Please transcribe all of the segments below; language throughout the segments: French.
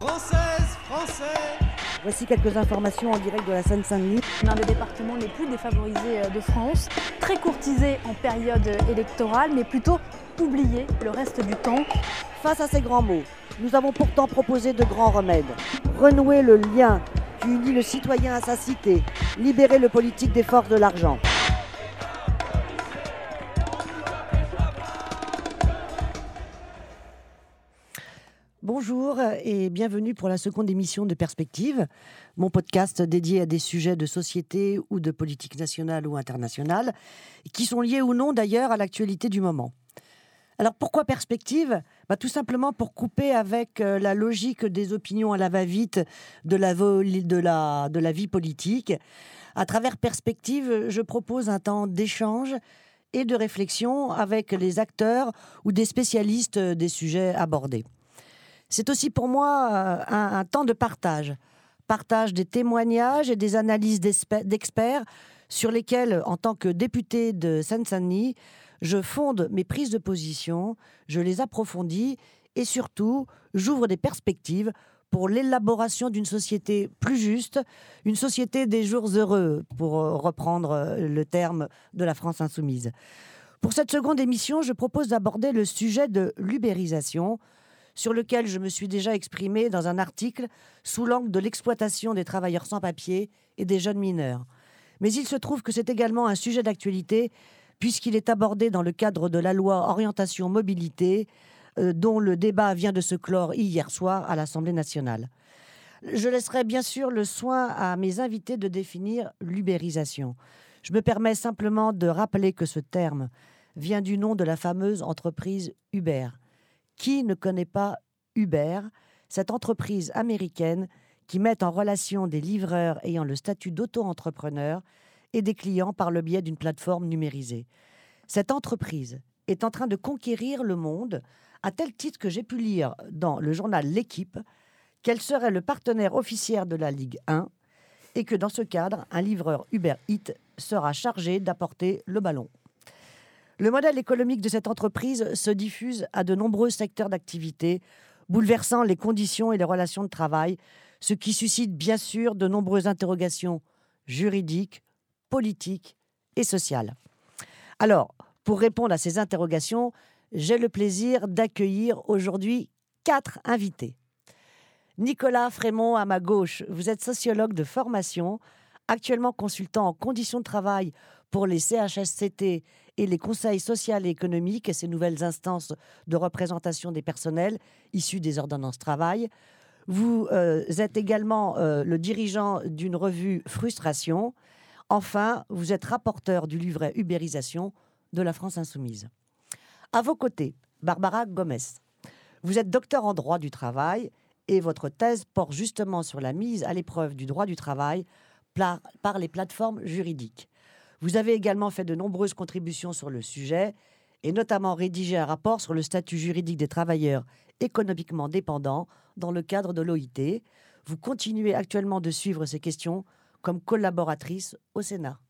Française, Français Voici quelques informations en direct de la Seine-Saint-Denis. L'un des départements les plus défavorisés euh, de France, très courtisé en période électorale, mais plutôt oublié le reste du temps. Face à ces grands mots, nous avons pourtant proposé de grands remèdes. Renouer le lien qui unit le citoyen à sa cité, libérer le politique des forces de l'argent. Bonjour et bienvenue pour la seconde émission de Perspective, mon podcast dédié à des sujets de société ou de politique nationale ou internationale, qui sont liés ou non d'ailleurs à l'actualité du moment. Alors pourquoi Perspective? Bah, Tout simplement pour couper avec euh, la logique des opinions à la va-vite de la, de, la, vie politique. À travers Perspective, je propose un temps d'échange et de réflexion avec les acteurs ou des spécialistes des sujets abordés. C'est aussi pour moi euh, un, temps de partage. Partage des témoignages et des analyses d'experts sur lesquels, en tant que député de Seine-Saint-Denis, je fonde mes prises de position, je les approfondis et surtout, j'ouvre des perspectives pour l'élaboration d'une société plus juste, une société des jours heureux, pour euh, reprendre euh, le terme de la France insoumise. Pour cette seconde émission, je propose d'aborder le sujet de l'ubérisation, sur lequel je me suis déjà exprimé dans un article sous l'angle de l'exploitation des travailleurs sans papier et des jeunes mineurs. Mais il se trouve que c'est également un sujet d'actualité puisqu'il est abordé dans le cadre de la loi orientation mobilité euh, dont le débat vient de se clore hier soir à l'Assemblée nationale. Je laisserai bien sûr le soin à mes invités de définir l'ubérisation. Je me permets simplement de rappeler que ce terme vient du nom de la fameuse entreprise Uber. Qui ne connaît pas Uber, cette entreprise américaine qui met en relation des livreurs ayant le statut d'auto-entrepreneur et des clients par le biais d'une plateforme numérisée. Cette entreprise est en train de conquérir le monde à tel titre que j'ai pu lire dans le journal L'équipe qu'elle serait le partenaire officiel de la Ligue 1 et que dans ce cadre, un livreur Uber Eats sera chargé d'apporter le ballon. Le modèle économique de cette entreprise se diffuse à de nombreux secteurs d'activité, bouleversant les conditions et les relations de travail, ce qui suscite bien sûr de nombreuses interrogations juridiques, politiques et sociales. Alors, pour répondre à ces interrogations, j'ai le plaisir d'accueillir aujourd'hui quatre invités. Nicolas Frémont à ma gauche, vous êtes sociologue de formation, actuellement consultant en conditions de travail pour les CHSCT et les conseils sociaux et économiques et ces nouvelles instances de représentation des personnels issus des ordonnances travail. Vous euh, êtes également euh, le dirigeant d'une revue Frustration. Enfin, vous êtes rapporteur du livret Ubérisation de la France Insoumise. À vos côtés, Barbara Gomez. Vous êtes docteur en droit du travail et votre thèse porte justement sur la mise à l'épreuve du droit du travail par les plateformes juridiques. Vous avez également fait de nombreuses contributions sur le sujet et notamment rédigé un rapport sur le statut juridique des travailleurs économiquement dépendants dans le cadre de l'OIT. Vous continuez actuellement de suivre ces questions comme collaboratrice au Sénat.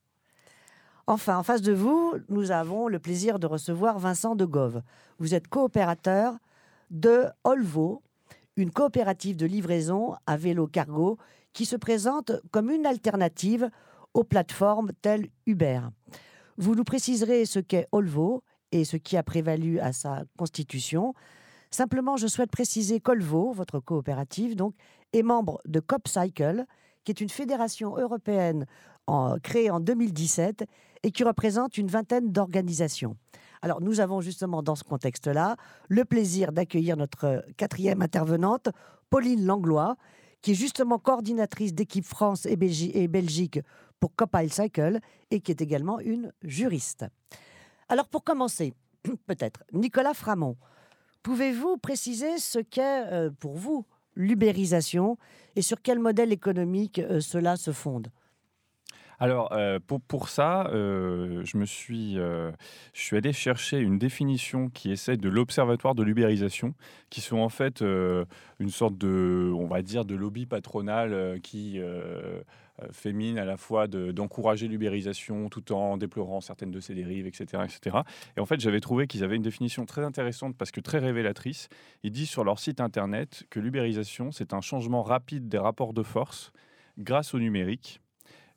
Enfin, en face de vous, nous avons le plaisir de recevoir Vincent de Gove. Vous êtes coopérateur de Olvo, une coopérative de livraison à vélo cargo qui se présente comme une alternative aux plateformes telles Uber. Vous nous préciserez ce qu'est Olvo et ce qui a prévalu à sa constitution. Simplement, je souhaite préciser qu'Olvo, votre coopérative, donc, est membre de CopCycle, qui est une fédération européenne créée en 2017 et qui représente une vingtaine d'organisations. Alors, nous avons justement dans ce contexte-là le plaisir d'accueillir notre quatrième intervenante, Pauline Langlois, qui est justement coordinatrice d'équipe France et Belgique pour Copile Cycle et qui est également une juriste. Alors pour commencer, peut-être, Nicolas Framont, pouvez-vous préciser ce qu'est euh, pour vous l'ubérisation et sur quel modèle économique euh, cela se fonde? Alors, euh, pour, ça, euh, je me suis, euh, je suis allé chercher une définition qui essaie de l'observatoire de l'ubérisation, qui sont en fait une sorte de, on va dire, de lobby patronal qui fait mine à la fois d'encourager l'ubérisation tout en déplorant certaines de ses dérives, etc. etc. Et en fait, j'avais trouvé qu'ils avaient une définition très intéressante parce que très révélatrice. Ils disent sur leur site internet que l'ubérisation, c'est un changement rapide des rapports de force grâce au numérique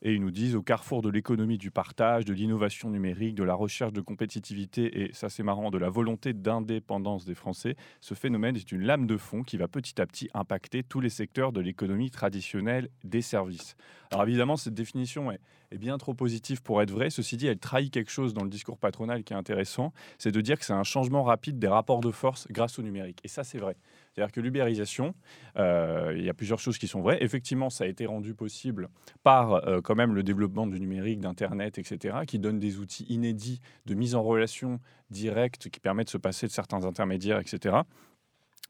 et ils nous disent au carrefour de l'économie du partage, de l'innovation numérique, de la recherche de compétitivité et, ça c'est marrant, de la volonté d'indépendance des Français, ce phénomène est une lame de fond qui va petit à petit impacter tous les secteurs de l'économie traditionnelle des services. Alors évidemment, cette définition est, est bien trop positive pour être vraie. Ceci dit, elle trahit quelque chose dans le discours patronal qui est intéressant, c'est de dire que c'est un changement rapide des rapports de force grâce au numérique. Et ça, c'est vrai. C'est-à-dire que l'ubérisation, euh, il y a plusieurs choses qui sont vraies. Effectivement, ça a été rendu possible par euh, quand même le développement du numérique, d'Internet, etc., qui donne des outils inédits de mise en relation directe qui permettent de se passer de certains intermédiaires, etc.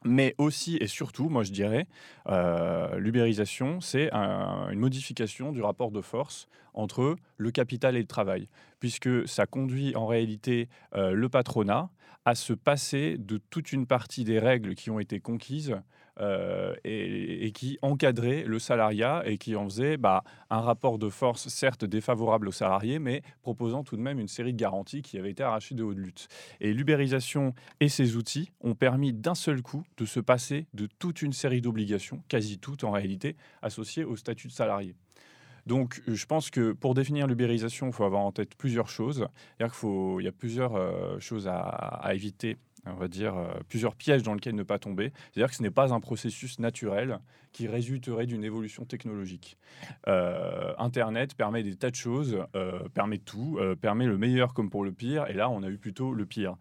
Mais aussi et surtout, moi je dirais, euh, l'ubérisation, c'est une modification du rapport de force entre le capital et le travail, puisque ça conduit en réalité euh, le patronat à se passer de toute une partie des règles qui ont été conquises euh, et, qui encadraient le salariat et qui en faisaient bah, un rapport de force certes défavorable aux salariés, mais proposant tout de même une série de garanties qui avaient été arrachées de haute lutte. Et l'ubérisation et ses outils ont permis d'un seul coup de se passer de toute une série d'obligations, quasi toutes en réalité, associées au statut de salarié. Donc, je pense que pour définir l'ubérisation, il faut avoir en tête plusieurs choses. Il y a plusieurs euh, choses à, éviter on va dire, euh, plusieurs pièges dans lesquels ne pas tomber. C'est-à-dire que ce n'est pas un processus naturel qui résulterait d'une évolution technologique. Euh, Internet permet des tas de choses, permet tout, permet le meilleur comme pour le pire, et là, on a eu plutôt le pire.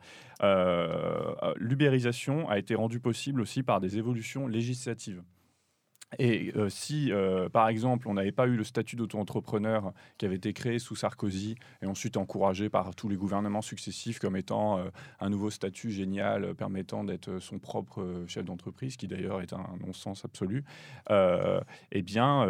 L'ubérisation a été rendue possible aussi par des évolutions législatives. Et euh, si, euh, par exemple, on n'avait pas eu le statut d'auto-entrepreneur qui avait été créé sous Sarkozy et ensuite encouragé par tous les gouvernements successifs comme étant euh, un nouveau statut génial permettant d'être son propre chef d'entreprise, qui d'ailleurs est un non-sens absolu, eh bien,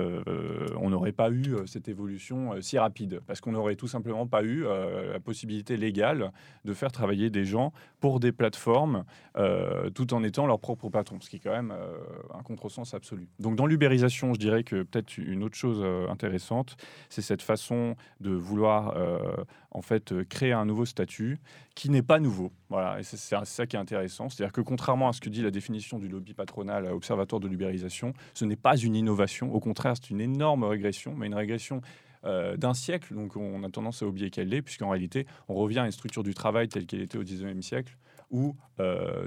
on n'aurait pas eu cette évolution si rapide parce qu'on n'aurait tout simplement pas eu la possibilité légale de faire travailler des gens pour des plateformes tout en étant leur propre patron, ce qui est quand même un contresens absolu. Donc dans l'ubérisation, je dirais que peut-être une autre chose euh, intéressante, c'est cette façon de vouloir euh, en fait euh, créer un nouveau statut qui n'est pas nouveau. Voilà, et c'est ça qui est intéressant. C'est-à-dire que contrairement à ce que dit la définition du lobby patronal observatoire de l'ubérisation, ce n'est pas une innovation. Au contraire, c'est une énorme régression, mais une régression d'un siècle, donc on a tendance à oublier qu'elle l'est, puisqu'en réalité, on revient à une structure du travail telle qu'elle était au 19e siècle, où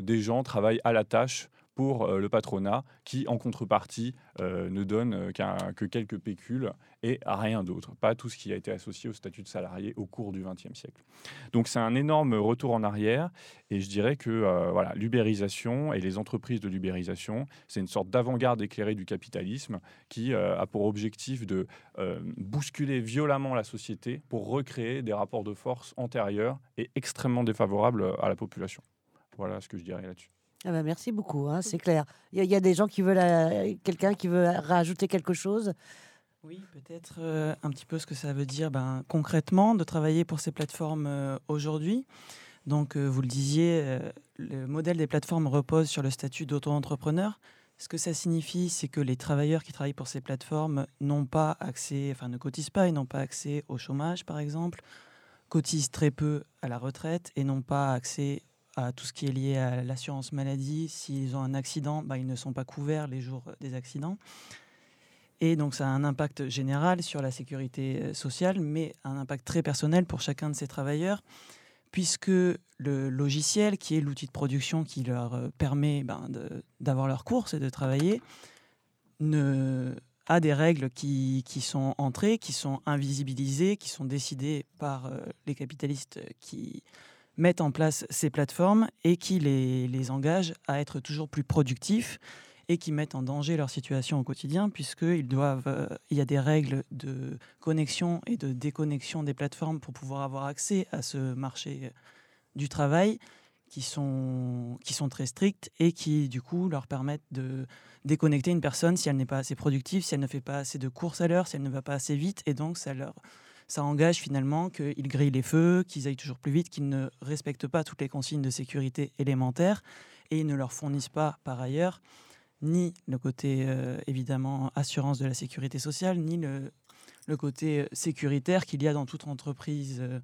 des gens travaillent à la tâche pour euh, le patronat qui, en contrepartie, euh, ne donne euh, que quelques pécules et rien d'autre, pas tout ce qui a été associé au statut de salarié au cours du XXe siècle. Donc c'est un énorme retour en arrière et je dirais que voilà, l'ubérisation et les entreprises de l'ubérisation, c'est une sorte d'avant-garde éclairée du capitalisme qui a pour objectif de bousculer violemment la société pour recréer des rapports de force antérieurs et extrêmement défavorables à la population. Voilà ce que je dirais là-dessus. Ah bah, merci beaucoup, hein, c'est clair. Il y, a des gens qui veulent, euh, quelqu'un qui veut rajouter quelque chose? Oui, peut-être euh, un petit peu ce que ça veut dire ben, concrètement de travailler pour ces plateformes euh, aujourd'hui. Donc, vous le disiez, le modèle des plateformes repose sur le statut d'auto-entrepreneur. Ce que ça signifie, c'est que les travailleurs qui travaillent pour ces plateformes n'ont pas accès, enfin ne cotisent pas et n'ont pas accès au chômage, par exemple, cotisent très peu à la retraite et n'ont pas accès à tout ce qui est lié à l'assurance maladie. S'ils ont un accident, bah, ils ne sont pas couverts les jours des accidents. Et donc ça a un impact général sur la sécurité euh, sociale, mais un impact très personnel pour chacun de ces travailleurs, puisque le logiciel, qui est l'outil de production qui leur euh, permet ben, d'avoir leurs courses et de travailler, ne, a des règles qui, qui, sont entrées, qui sont invisibilisées, qui sont décidées par euh, les capitalistes qui mettent en place ces plateformes et qui les, les engagent à être toujours plus productifs et qui mettent en danger leur situation au quotidien puisqu'ils euh, y a des règles de connexion et de déconnexion des plateformes pour pouvoir avoir accès à ce marché du travail qui sont, qui sont très strictes et qui, du coup, leur permettent de déconnecter une personne si elle n'est pas assez productive, si elle ne fait pas assez de courses à l'heure, si elle ne va pas assez vite. Et donc, ça, leur, ça engage finalement qu'ils grillent les feux, qu'ils aillent toujours plus vite, qu'ils ne respectent pas toutes les consignes de sécurité élémentaires et ils ne leur fournissent pas, par ailleurs, ni le côté, euh, évidemment, assurance de la sécurité sociale, ni le, côté euh, sécuritaire qu'il y a dans toute entreprise euh,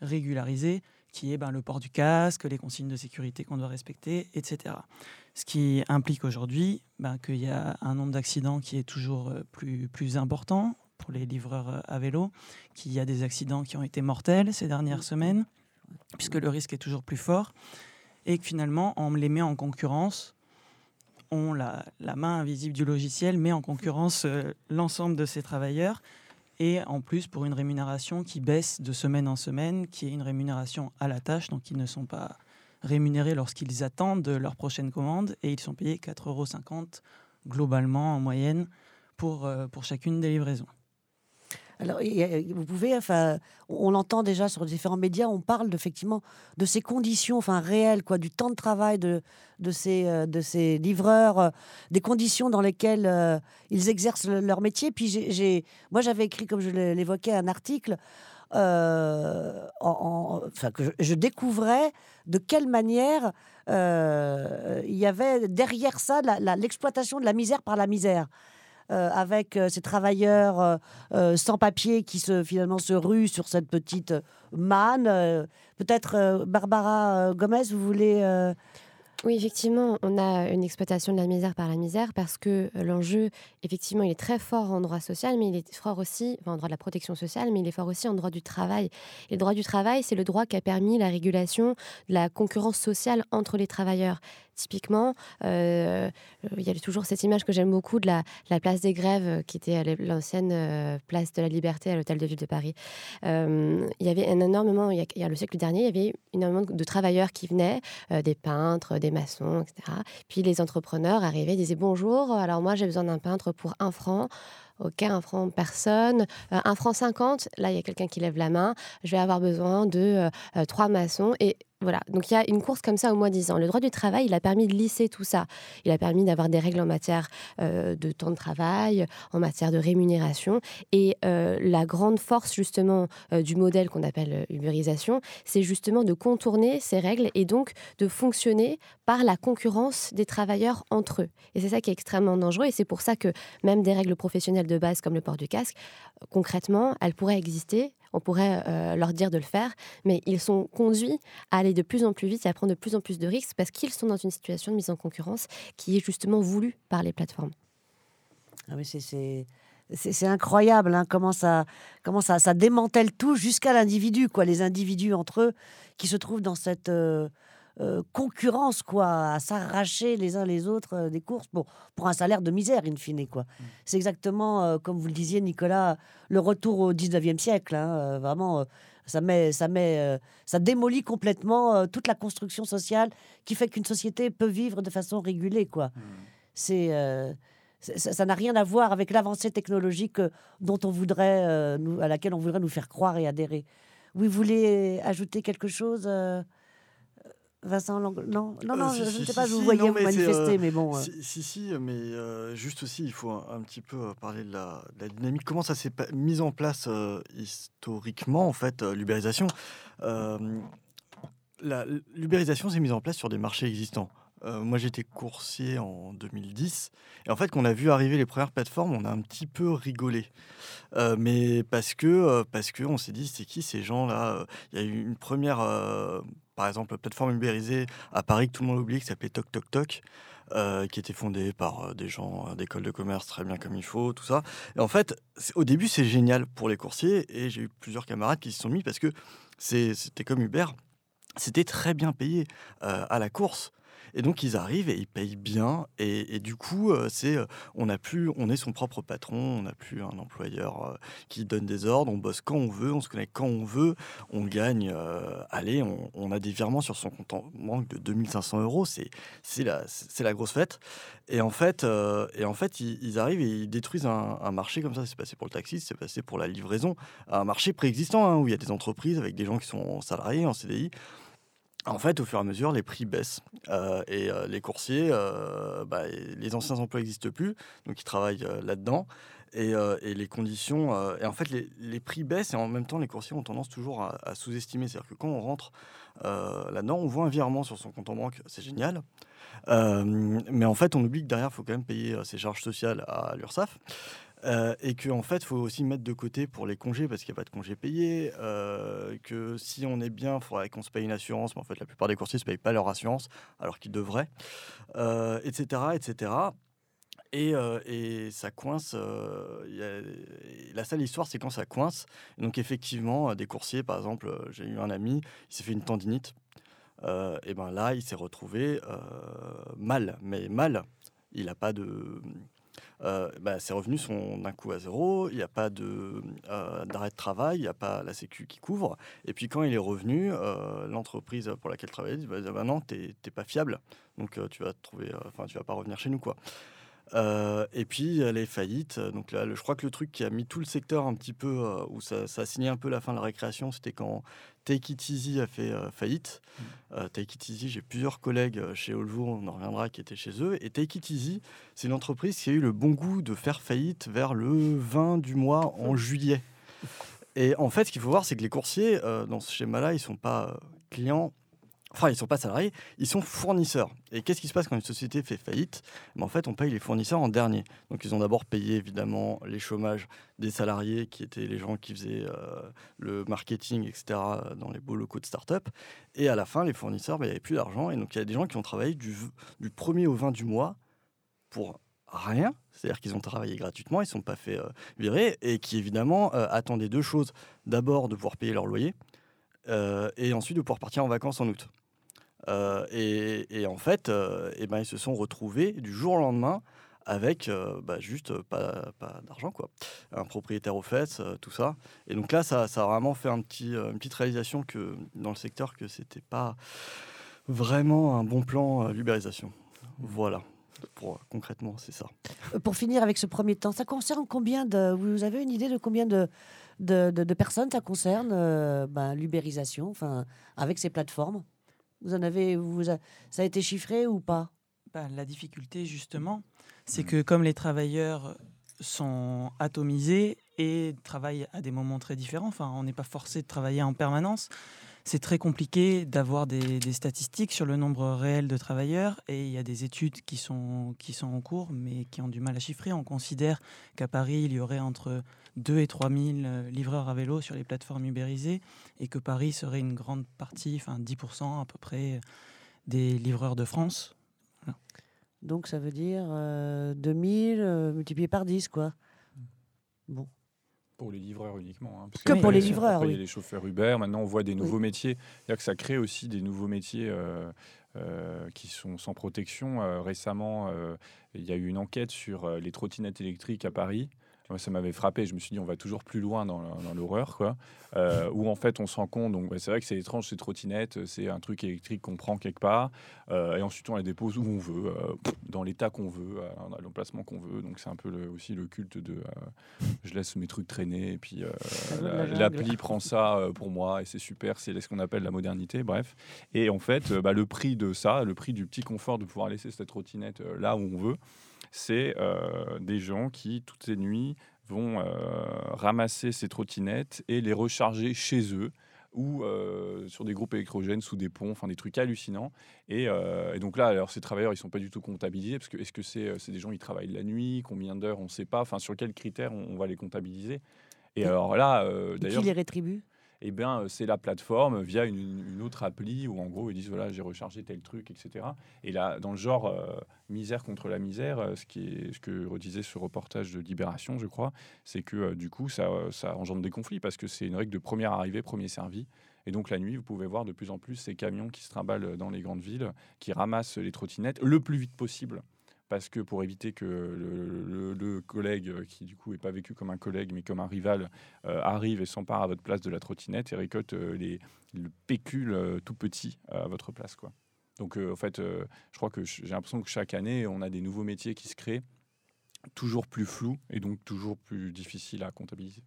régularisée, qui est ben, le port du casque, les consignes de sécurité qu'on doit respecter, etc. Ce qui implique aujourd'hui ben, qu'il y a un nombre d'accidents qui est toujours plus important pour les livreurs à vélo, qu'il y a des accidents qui ont été mortels ces dernières semaines, puisque le risque est toujours plus fort, et que finalement, on les met en concurrence on la, la, main invisible du logiciel met en concurrence l'ensemble de ces travailleurs et en plus pour une rémunération qui baisse de semaine en semaine, qui est une rémunération à la tâche, donc ils ne sont pas rémunérés lorsqu'ils attendent leur prochaine commande et ils sont payés 4,50 euros globalement en moyenne pour, euh, pour chacune des livraisons. Alors, vous pouvez, enfin, on l'entend déjà sur différents médias, on parle effectivement de ces conditions, enfin réelles, quoi, du temps de travail de, de ces, euh, de ces livreurs, euh, des conditions dans lesquelles euh, ils exercent leur métier. Puis j'ai, moi, j'avais écrit, comme je l'évoquais, un article. en, que je, découvrais de quelle manière il y avait derrière ça l'exploitation de la misère par la misère. Euh, avec euh, ces travailleurs euh, sans papier qui se, finalement se ruent sur cette petite manne. Peut-être Barbara Gomez, vous voulez oui, effectivement, on a une exploitation de la misère par la misère parce que l'enjeu, effectivement, il est très fort en droit social, mais il est fort aussi, en droit de la protection sociale, mais il est fort aussi en droit du travail. Et le droit du travail, c'est le droit qui a permis la régulation de la concurrence sociale entre les travailleurs. Typiquement, euh, il y a toujours cette image que j'aime beaucoup de la, place des grèves, euh, qui était l'ancienne euh, place de la Liberté à l'Hôtel de Ville de Paris. il y avait un énormément, il y, a, le siècle dernier, il y avait énormément de travailleurs qui venaient, des peintres, des maçons, etc. Puis les entrepreneurs arrivaient, disaient bonjour, alors moi j'ai besoin d'un peintre pour un franc. Ok, un franc personne, un franc cinquante. Là, il y a quelqu'un qui lève la main. Je vais avoir besoin de trois maçons. Et voilà, donc il y a une course comme ça au moins 10 ans. Le droit du travail, il a permis de lisser tout ça. Il a permis d'avoir des règles en matière euh, de temps de travail, en matière de rémunération. Et euh, la grande force justement euh, du modèle qu'on appelle uberisation, c'est justement de contourner ces règles et donc de fonctionner par la concurrence des travailleurs entre eux. Et c'est ça qui est extrêmement dangereux. Et c'est pour ça que même des règles professionnelles de base comme le port du casque, concrètement, elles pourraient exister on pourrait euh, leur dire de le faire, mais ils sont conduits à aller de plus en plus vite et à prendre de plus en plus de risques parce qu'ils sont dans une situation de mise en concurrence qui est justement voulue par les plateformes. Ah c'est incroyable hein, comment, ça démantèle tout jusqu'à l'individu, quoi, les individus entre eux qui se trouvent dans cette... Euh, euh, concurrence, quoi, à s'arracher les uns les autres euh, des courses pour, pour un salaire de misère, in fine, quoi. Mm. C'est exactement, euh, comme vous le disiez, Nicolas, le retour au 19e siècle. Hein, vraiment, ça, met, ça, met, ça démolit complètement toute la construction sociale qui fait qu'une société peut vivre de façon régulée, quoi. Mm. C'est ça n'a rien à voir avec l'avancée technologique dont on voudrait, nous, à laquelle on voudrait nous faire croire et adhérer. Oui, vous voulez ajouter quelque chose Vincent Non, non, non, euh, je ne sais pas, vous voyais vous manifester, euh, mais bon. Euh. Si, si, mais juste aussi, il faut un, petit peu parler de la, dynamique. Comment ça s'est mis en place historiquement, en fait, l'ubérisation? L'ubérisation s'est mise en place sur des marchés existants. moi, j'étais coursier en 2010. Et en fait, quand on a vu arriver les premières plateformes, on a un petit peu rigolé. mais parce que, parce que on s'est dit, c'est qui ces gens-là? Il y a eu une première par exemple, la plateforme ubérisée à Paris que tout le monde oublie, qui s'appelait Toc Toc Toc. Euh, qui était fondée par euh, des gens euh, d'école de commerce très bien comme il faut, tout ça. Et en fait, au début, c'est génial pour les coursiers et j'ai eu plusieurs camarades qui s'y sont mis parce que c'était comme Uber, c'était très bien payé à la course. Et donc ils arrivent et ils payent bien. Et, du coup, euh, c'est euh, on a plus, on est son propre patron. On n'a plus un employeur euh, qui donne des ordres. On bosse quand on veut, on se connecte quand on veut. On gagne. allez, on, a des virements sur son compte en banque de 2500 euros. C'est c'est la c'est la grosse fête. Et en fait, et en fait, ils, arrivent et ils détruisent un, marché comme ça. C'est passé pour le taxi, c'est passé pour la livraison, un marché préexistant hein, où il y a des entreprises avec des gens qui sont salariés en CDI. En fait, au fur et à mesure, les prix baissent. Euh, et euh, les coursiers, euh, bah, les anciens emplois n'existent plus, donc ils travaillent là-dedans. Et, les conditions. et en fait, les, prix baissent et en même temps, les coursiers ont tendance toujours à, sous-estimer. C'est-à-dire que quand on rentre là-dedans, on voit un virement sur son compte en banque, c'est génial. mais en fait, on oublie que derrière, il faut quand même payer ses charges sociales à l'URSSAF. Euh, et qu'en en fait, faut aussi mettre de côté pour les congés parce qu'il n'y a pas de congés payés. Euh, que si on est bien, il faudrait qu'on se paye une assurance. Mais en fait, la plupart des coursiers ne payent pas leur assurance alors qu'ils devraient, etc., euh, etc. Et, et, ça coince. la seule histoire, c'est quand ça coince. donc, effectivement, des coursiers, par exemple, j'ai eu un ami, il s'est fait une tendinite. et ben là, il s'est retrouvé mal, mais mal. Il n'a pas de euh, bah, ses revenus sont d'un coup à zéro, il n'y a pas euh, d'arrêt de, travail, il n'y a pas la Sécu qui couvre. Et puis quand il est revenu, euh, l'entreprise pour laquelle il travaillait dit bah, bah non, tu n'es pas fiable, donc tu vas tu vas pas revenir chez nous quoi. Euh, et puis les faillites. Donc là, je crois que le truc qui a mis tout le secteur un petit peu, euh, où ça, a signé un peu la fin de la récréation, c'était quand Take It Easy a fait euh, faillite. Mmh. Take It Easy, j'ai plusieurs collègues chez Olvo, on en reviendra, qui étaient chez eux. Et Take It Easy, c'est une entreprise qui a eu le bon goût de faire faillite vers le 20 du mois en juillet. Et en fait, ce qu'il faut voir, c'est que les coursiers, dans ce schéma-là, ils sont pas clients Enfin, ils ne sont pas salariés, ils sont fournisseurs. Et qu'est-ce qui se passe quand une société fait faillite? Ben, En fait, on paye les fournisseurs en dernier. Donc, ils ont d'abord payé évidemment les chômages des salariés, qui étaient les gens qui faisaient euh, le marketing, etc., dans les beaux locaux de start-up. Et à la fin, les fournisseurs, ben, il n'y avait plus d'argent. Et donc, il y a des gens qui ont travaillé du, du 1er au 20 du mois pour rien. C'est-à-dire qu'ils ont travaillé gratuitement, ils ne sont pas fait euh, virer. Et qui, évidemment, euh, attendaient deux choses. D'abord, de pouvoir payer leur loyer. Et ensuite de pouvoir partir en vacances en août. Euh, et, en fait, euh, eh ben, ils se sont retrouvés du jour au lendemain avec euh, bah, juste pas, pas d'argent, quoi. Un propriétaire aux fesses, tout ça. Et donc là, ça, ça, a vraiment fait un petit, une petite réalisation que, dans le secteur que c'était pas vraiment un bon plan l'ubérisation. Voilà. Concrètement, c'est ça. Pour finir avec ce premier temps, ça concerne combien de. Vous avez une idée de combien de, de, de, personnes ça concerne ben, l'ubérisation enfin, avec ces plateformes. Vous en avez, vous, ça a été chiffré ou pas? Bah, La difficulté, justement, c'est que comme les travailleurs sont atomisés et travaillent à des moments très différents, enfin, on n'est pas forcé de travailler en permanence, c'est très compliqué d'avoir des, statistiques sur le nombre réel de travailleurs et il y a des études qui sont, qui sont en cours mais qui ont du mal à chiffrer. On considère qu'à Paris, il y aurait entre 2 et 3 000 euh, livreurs à vélo sur les plateformes ubérisées et que Paris serait une grande partie, enfin 10% à peu près, des livreurs de France. Donc ça veut dire 2000 euh, euh, multiplié par 10, quoi. Bon. Pour les livreurs uniquement. Hein, que pour les livreurs, oui. Il y a les chauffeurs Uber. Maintenant, on voit des nouveaux métiers. C'est-à-dire que ça crée aussi des nouveaux métiers euh, euh, qui sont sans protection. Euh, récemment, il y a eu une enquête sur les trottinettes électriques à Paris. Moi, ça m'avait frappé. Je me suis dit, on va toujours plus loin dans, l'horreur, quoi. Euh, où en fait, on se rend compte. Donc, c'est vrai que c'est étrange, ces trottinettes. C'est un truc électrique qu'on prend quelque part. Euh, et ensuite, on la dépose où on veut, euh, dans l'état qu'on veut, à l'emplacement qu'on veut. Donc, c'est un peu aussi le culte de je laisse mes trucs traîner. Et puis, l'appli prend ça pour moi. Et c'est super. C'est ce qu'on appelle la modernité. Bref. Et en fait, bah, le prix de ça, le prix du petit confort de pouvoir laisser cette trottinette là où on veut, c'est euh, des gens qui, toutes les nuits, vont euh, ramasser ces trottinettes et les recharger chez eux ou euh, sur des groupes électrogènes sous des ponts, enfin des trucs hallucinants. Et, donc là, alors ces travailleurs, ils sont pas du tout comptabilisés parce que est-ce que c'est des gens qui travaillent la nuit, combien d'heures, on ne sait pas. Enfin, sur quels critères on, va les comptabiliser. Et, alors là, d'ailleurs, qui les rétribue? Eh bien, c'est la plateforme via une, autre appli où en gros ils disent voilà j'ai rechargé tel truc, etc. Et là, dans le genre misère contre la misère, euh, ce, qui est, ce que redisait ce reportage de Libération, je crois, c'est que euh, du coup, ça, euh, ça engendre des conflits parce que c'est une règle de première arrivée, premier servi. Et donc la nuit, vous pouvez voir de plus en plus ces camions qui se trimballent dans les grandes villes, qui ramassent les trottinettes le plus vite possible. Parce que pour éviter que le, collègue, qui du coup n'est pas vécu comme un collègue mais comme un rival, arrive et s'empare à votre place de la trottinette et récolte les, le pécule tout petit à votre place. quoi. Donc, euh, en fait, euh, je crois que j'ai l'impression que chaque année, on a des nouveaux métiers qui se créent, toujours plus flous et donc toujours plus difficiles à comptabiliser.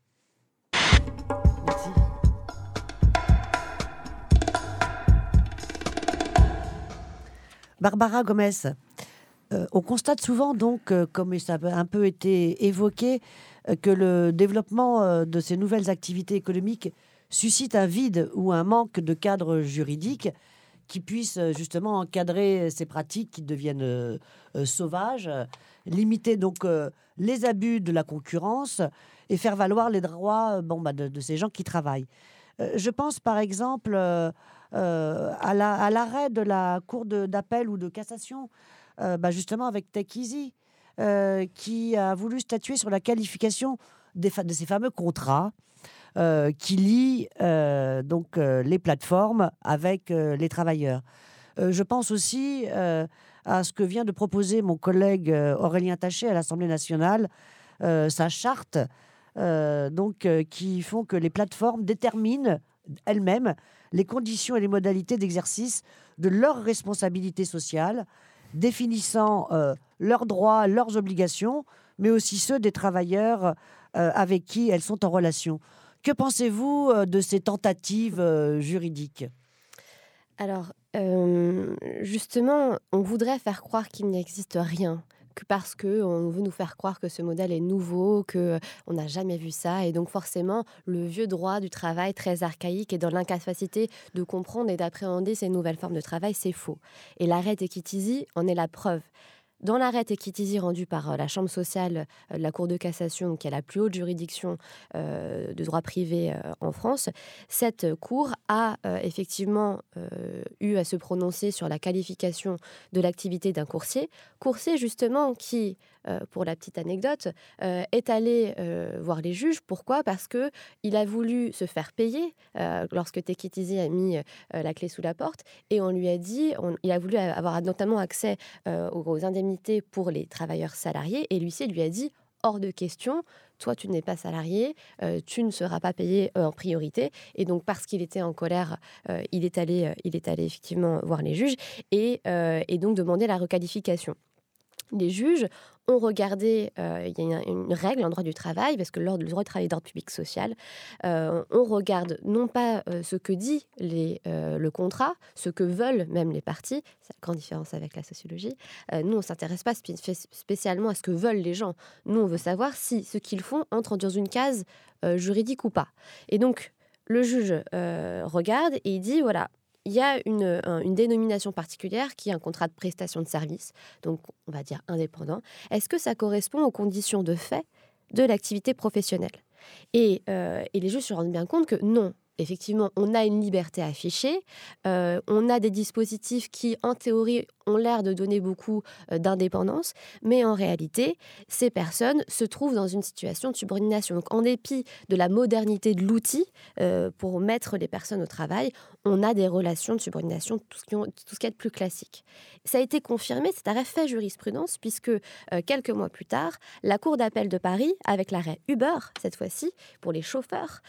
Barbara Gomez, euh, on constate souvent donc, euh, comme ça a un peu été évoqué, euh, que le développement de ces nouvelles activités économiques suscite un vide ou un manque de cadre juridique qui puisse justement encadrer ces pratiques qui deviennent sauvages, limiter donc les abus de la concurrence et faire valoir les droits bon, bah, de, ces gens qui travaillent. je pense par exemple à l'arrêt de la Cour d'appel ou de cassation euh, bah, justement avec Tech Easy, euh, qui a voulu statuer sur la qualification de ces fameux contrats euh, qui lient donc les plateformes avec les travailleurs. je pense aussi à ce que vient de proposer mon collègue Aurélien Taché à l'Assemblée nationale, sa charte, donc qui font que les plateformes déterminent elles-mêmes les conditions et les modalités d'exercice de leurs responsabilités sociales définissant euh, leurs droits, leurs obligations, mais aussi ceux des travailleurs euh, avec qui elles sont en relation. Que pensez-vous euh, de ces tentatives juridiques? Alors, justement, on voudrait faire croire qu'il n'existe rien que parce qu'on veut nous faire croire que ce modèle est nouveau, que on n'a jamais vu ça, et donc forcément le vieux droit du travail très archaïque est dans l'incapacité de comprendre et d'appréhender ces nouvelles formes de travail, c'est faux. Et l'arrêt Equitizy en est la preuve. Dans l'arrêt Equitizy rendu par euh, la Chambre sociale euh, de la Cour de cassation, qui est la plus haute juridiction euh, de droit privé en France, cette Cour a effectivement eu à se prononcer sur la qualification de l'activité d'un coursier. Coursier, justement, qui pour la petite anecdote, euh, est allé euh, voir les juges. Pourquoi? Parce que il a voulu se faire payer lorsque Tekitizi a mis la clé sous la porte et on lui a dit, il a voulu avoir notamment accès aux, indemnités pour les travailleurs salariés et l'huissier lui a dit hors de question, toi tu n'es pas salarié, tu ne seras pas payé en priorité. Et donc parce qu'il était en colère, il, est allé, il est allé effectivement voir les juges et donc demander la requalification les juges ont regardé, euh, il y a une, règle en droit du travail, parce que le droit du travail d'ordre public social, euh, on regarde non pas euh, ce que dit le contrat, ce que veulent même les parties, c'est la grande différence avec la sociologie. nous, on s'intéresse pas spécialement à ce que veulent les gens. Nous, on veut savoir si ce qu'ils font entre dans une case juridique ou pas. Et donc, le juge regarde et il dit, voilà, il y a une, dénomination particulière qui est un contrat de prestation de service, donc on va dire indépendant. Est-ce que ça correspond aux conditions de fait de l'activité professionnelle? Et, euh, et, les juges se rendent bien compte que non, effectivement, on a une liberté affichée, euh, on a des dispositifs qui, en théorie, ont l'air de donner beaucoup euh, d'indépendance, mais en réalité, ces personnes se trouvent dans une situation de subordination. Donc, en dépit de la modernité de l'outil euh, pour mettre les personnes au travail, on a des relations de subordination, tout ce qui, de plus classique. Ça a été confirmé, cet arrêt fait jurisprudence, puisque quelques mois plus tard, la Cour d'appel de Paris, avec l'arrêt Uber, cette fois-ci, pour les chauffeurs,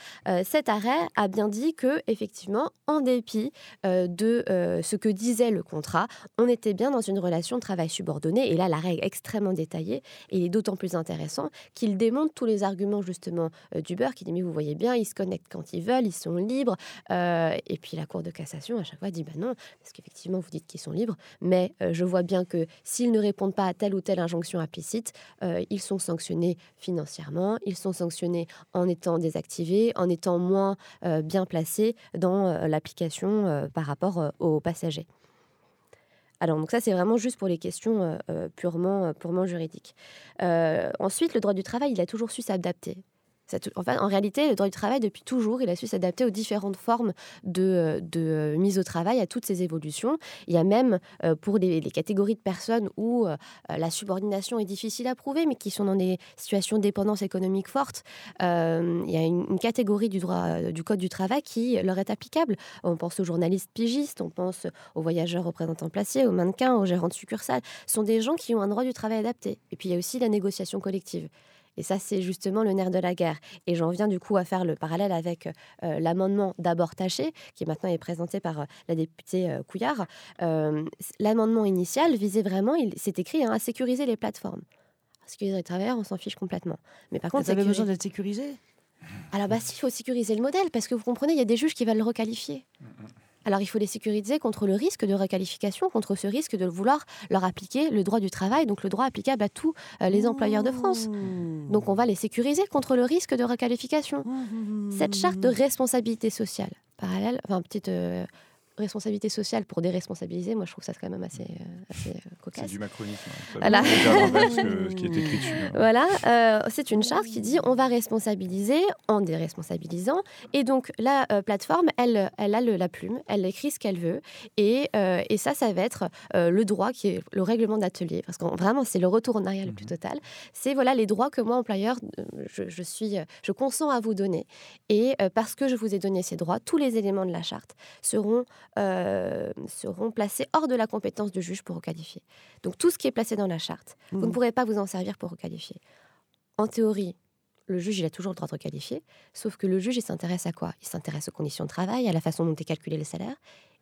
cet arrêt a bien dit que, effectivement, en dépit euh, de euh, ce que disait le contrat, on était bien dans une relation de travail subordonné. Et là, la règle est extrêmement détaillée et d'autant plus intéressant qu'il démontre tous les arguments justement euh, d'Uber qui dit mais vous voyez bien, ils se connectent quand ils veulent, ils sont libres. et puis la Cour de cassation à chaque fois dit bah non, parce qu'effectivement vous dites qu'ils sont libres, mais je vois bien que s'ils ne répondent pas à telle ou telle injonction implicite, ils sont sanctionnés financièrement, ils sont sanctionnés en étant désactivés, en étant moins bien placé dans euh, l'application euh, par rapport euh, aux passagers. Alors, donc ça, c'est vraiment juste pour les questions purement, purement juridiques. ensuite, le droit du travail, il a toujours su s'adapter en réalité, le droit du travail, depuis toujours, il a su s'adapter aux différentes formes de, de, mise au travail, à toutes ces évolutions. Il y a même, euh, pour les, catégories de personnes où euh, la subordination est difficile à prouver, mais qui sont dans des situations de dépendance économique forte, euh, il y a une, catégorie du droit du Code du travail qui leur est applicable. On pense aux journalistes pigistes, on pense aux voyageurs représentants placés, aux mannequins, aux gérants de succursales. Ce sont des gens qui ont un droit du travail adapté. Et puis, il y a aussi la négociation collective. Et ça, c'est justement le nerf de la guerre. Et j'en viens du coup à faire le parallèle avec euh, l'amendement d'abord taché, qui maintenant est présenté par euh, la députée euh, Couillard. l'amendement initial visait vraiment, il s'est écrit, hein, à sécuriser les plateformes. Sécuriser les travailleurs, on s'en fiche complètement. Mais par contre, ça avait besoin d'être sécurisé? Alors, bah, il faut sécuriser le modèle, parce que vous comprenez, il y a des juges qui veulent le requalifier. Alors il faut les sécuriser contre le risque de requalification, contre ce risque de vouloir leur appliquer le droit du travail, donc le droit applicable à tous euh, les employeurs de France. Donc on va les sécuriser contre le risque de requalification. Cette charte de responsabilité sociale, parallèle, enfin petite euh, responsabilité sociale pour déresponsabiliser, moi je trouve ça quand même assez, euh, assez euh, cocasse. C'est du macronisme. hein. Voilà. veut dire l'inverse que ce qui est écrit dessus. hein. Voilà, euh, c'est une charte qui dit on va responsabiliser en déresponsabilisant. Et donc la euh, plateforme, elle, elle a le- la plume, elle écrit ce qu'elle veut. Et, euh, et ça, ça va être euh, le droit qui est le règlement d'atelier. Parce que vraiment, c'est le retour en arrière le plus total. C'est voilà les droits que moi, employeur, euh, je, je suis, euh, je consens à vous donner. Et euh, parce que je vous ai donné ces droits, tous les éléments de la charte seront, euh, seront placés hors de la compétence du juge pour requalifier. Donc tout ce qui est placé dans la charte, vous ne Mhm. pourrez pas vous en servir pour requalifier. En théorie, le juge, il a toujours le droit de requalifier, sauf que le juge, il s'intéresse à quoi? Il s'intéresse aux conditions de travail, à la façon dont est calculé le salaire.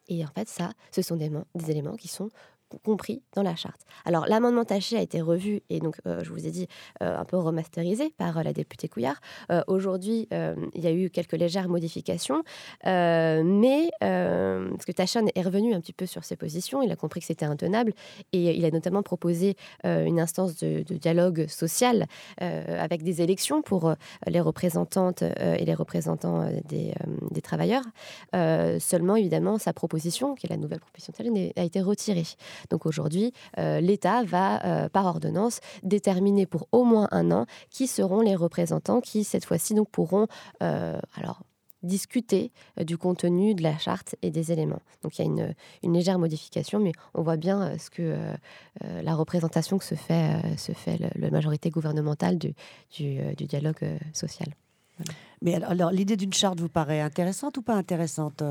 Et en fait, ça, ce sont des éléments qui sont compris dans la charte. Alors, l'amendement taché a été revu et donc, euh, je vous ai dit, euh, un peu remasterisé par euh, la députée Couillard. Aujourd'hui, il y a eu quelques légères modifications, mais parce que Tachon est revenu un petit peu sur ses positions, il a compris que c'était intenable et il a notamment proposé une instance de, dialogue social avec des élections pour les représentantes et les représentants des, travailleurs. Seulement, évidemment, sa proposition, qui est la nouvelle proposition de a été retirée. Donc aujourd'hui, euh, l'État va, euh, par ordonnance, déterminer pour au moins un an qui seront les représentants qui, cette fois-ci, donc, pourront euh, alors, discuter du contenu de la charte et des éléments. Donc il y a une, légère modification, mais on voit bien ce que la représentation que se fait, se fait la majorité gouvernementale du, du, dialogue social. Mais alors, l'idée d'une charte vous paraît intéressante ou pas intéressante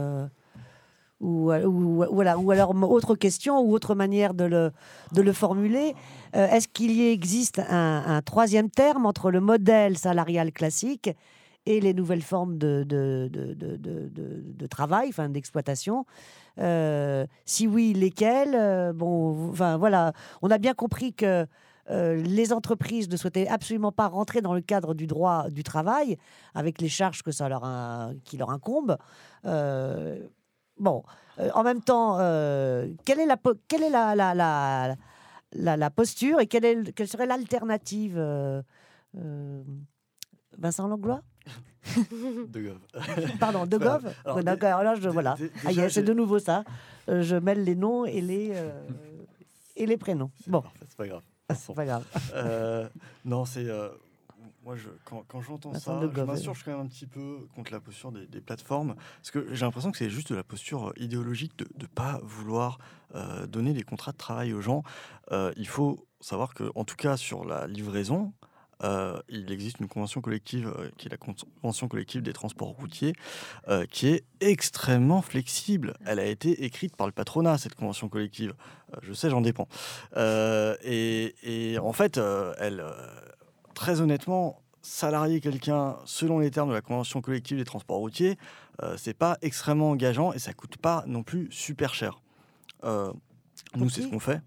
ou, ou, voilà, ou alors autre question ou autre manière de le, de le formuler. euh, Est-ce qu'il y existe un, troisième terme entre le modèle salarial classique et les nouvelles formes de, de, de, travail, enfin d'exploitation? Euh, Si oui, lesquelles? Euh, Bon, enfin voilà, on a bien compris que euh, les entreprises ne souhaitaient absolument pas rentrer dans le cadre du droit du travail avec les charges que ça leur qui leur incombent. Euh, bon, euh, en même temps, euh, quelle est la quelle est la la, la, la- la posture et quelle est le- quelle serait l'alternative euh, Vincent Langlois? De Gov. Pardon, De. Gaulle? Alors, alors je, dé- voilà. Ah, c'est de nouveau ça. Je mêle les noms et les, et les prénoms. Bon, c'est pas grave. c'est pas grave. Euh, non, c'est. Euh, moi, je, quand, quand j'entends ça, je m'insurge quand même un petit peu contre la posture des, des plateformes. Parce que j'ai l'impression que c'est juste de la posture idéologique de ne pas vouloir euh, donner des contrats de travail aux gens. Euh, il faut savoir que, en tout cas, sur la livraison, euh, il existe une convention collective euh, qui est la convention collective des transports routiers, euh, qui est extrêmement flexible. Elle a été écrite par le patronat, cette convention collective. Euh, je sais, j'en dépends. Euh, et, et en fait, euh, elle, euh, très honnêtement, salarier quelqu'un selon les termes de la convention collective des transports routiers, euh, c'est pas extrêmement engageant et ça coûte pas non plus super cher. Euh, nous, c'est ce qu'on fait.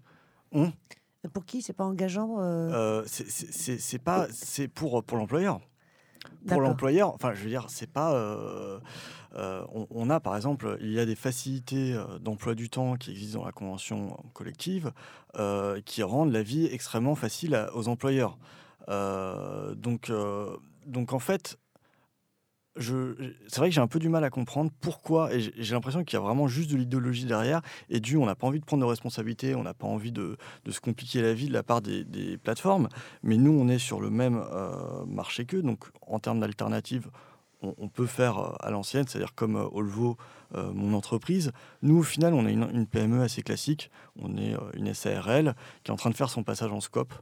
Pour qui? C'est pas engageant euh, c'est- pas, c'est pour pour l'employeur. Pour l'employeur, enfin, je veux dire, c'est pas. on, on a par exemple, il y a des facilités d'emploi du temps qui existent dans la convention collective qui rendent la vie extrêmement facile à- aux employeurs. Euh, donc, euh, donc en fait, c'est vrai que j'ai un peu du mal à comprendre pourquoi, et j'ai l'impression qu'il y a vraiment juste de l'idéologie derrière, et du, on n'a pas envie de prendre de responsabilités, on n'a pas envie de, se compliquer la vie de la part des, plateformes, mais nous, on est sur le même euh, marché qu'eux, donc en termes d'alternatives, on, peut faire à l'ancienne, c'est-à-dire comme Olvo, mon entreprise. Nous, au final, on est une, une PME assez classique, on est une SARL qui est en train de faire son passage en scope.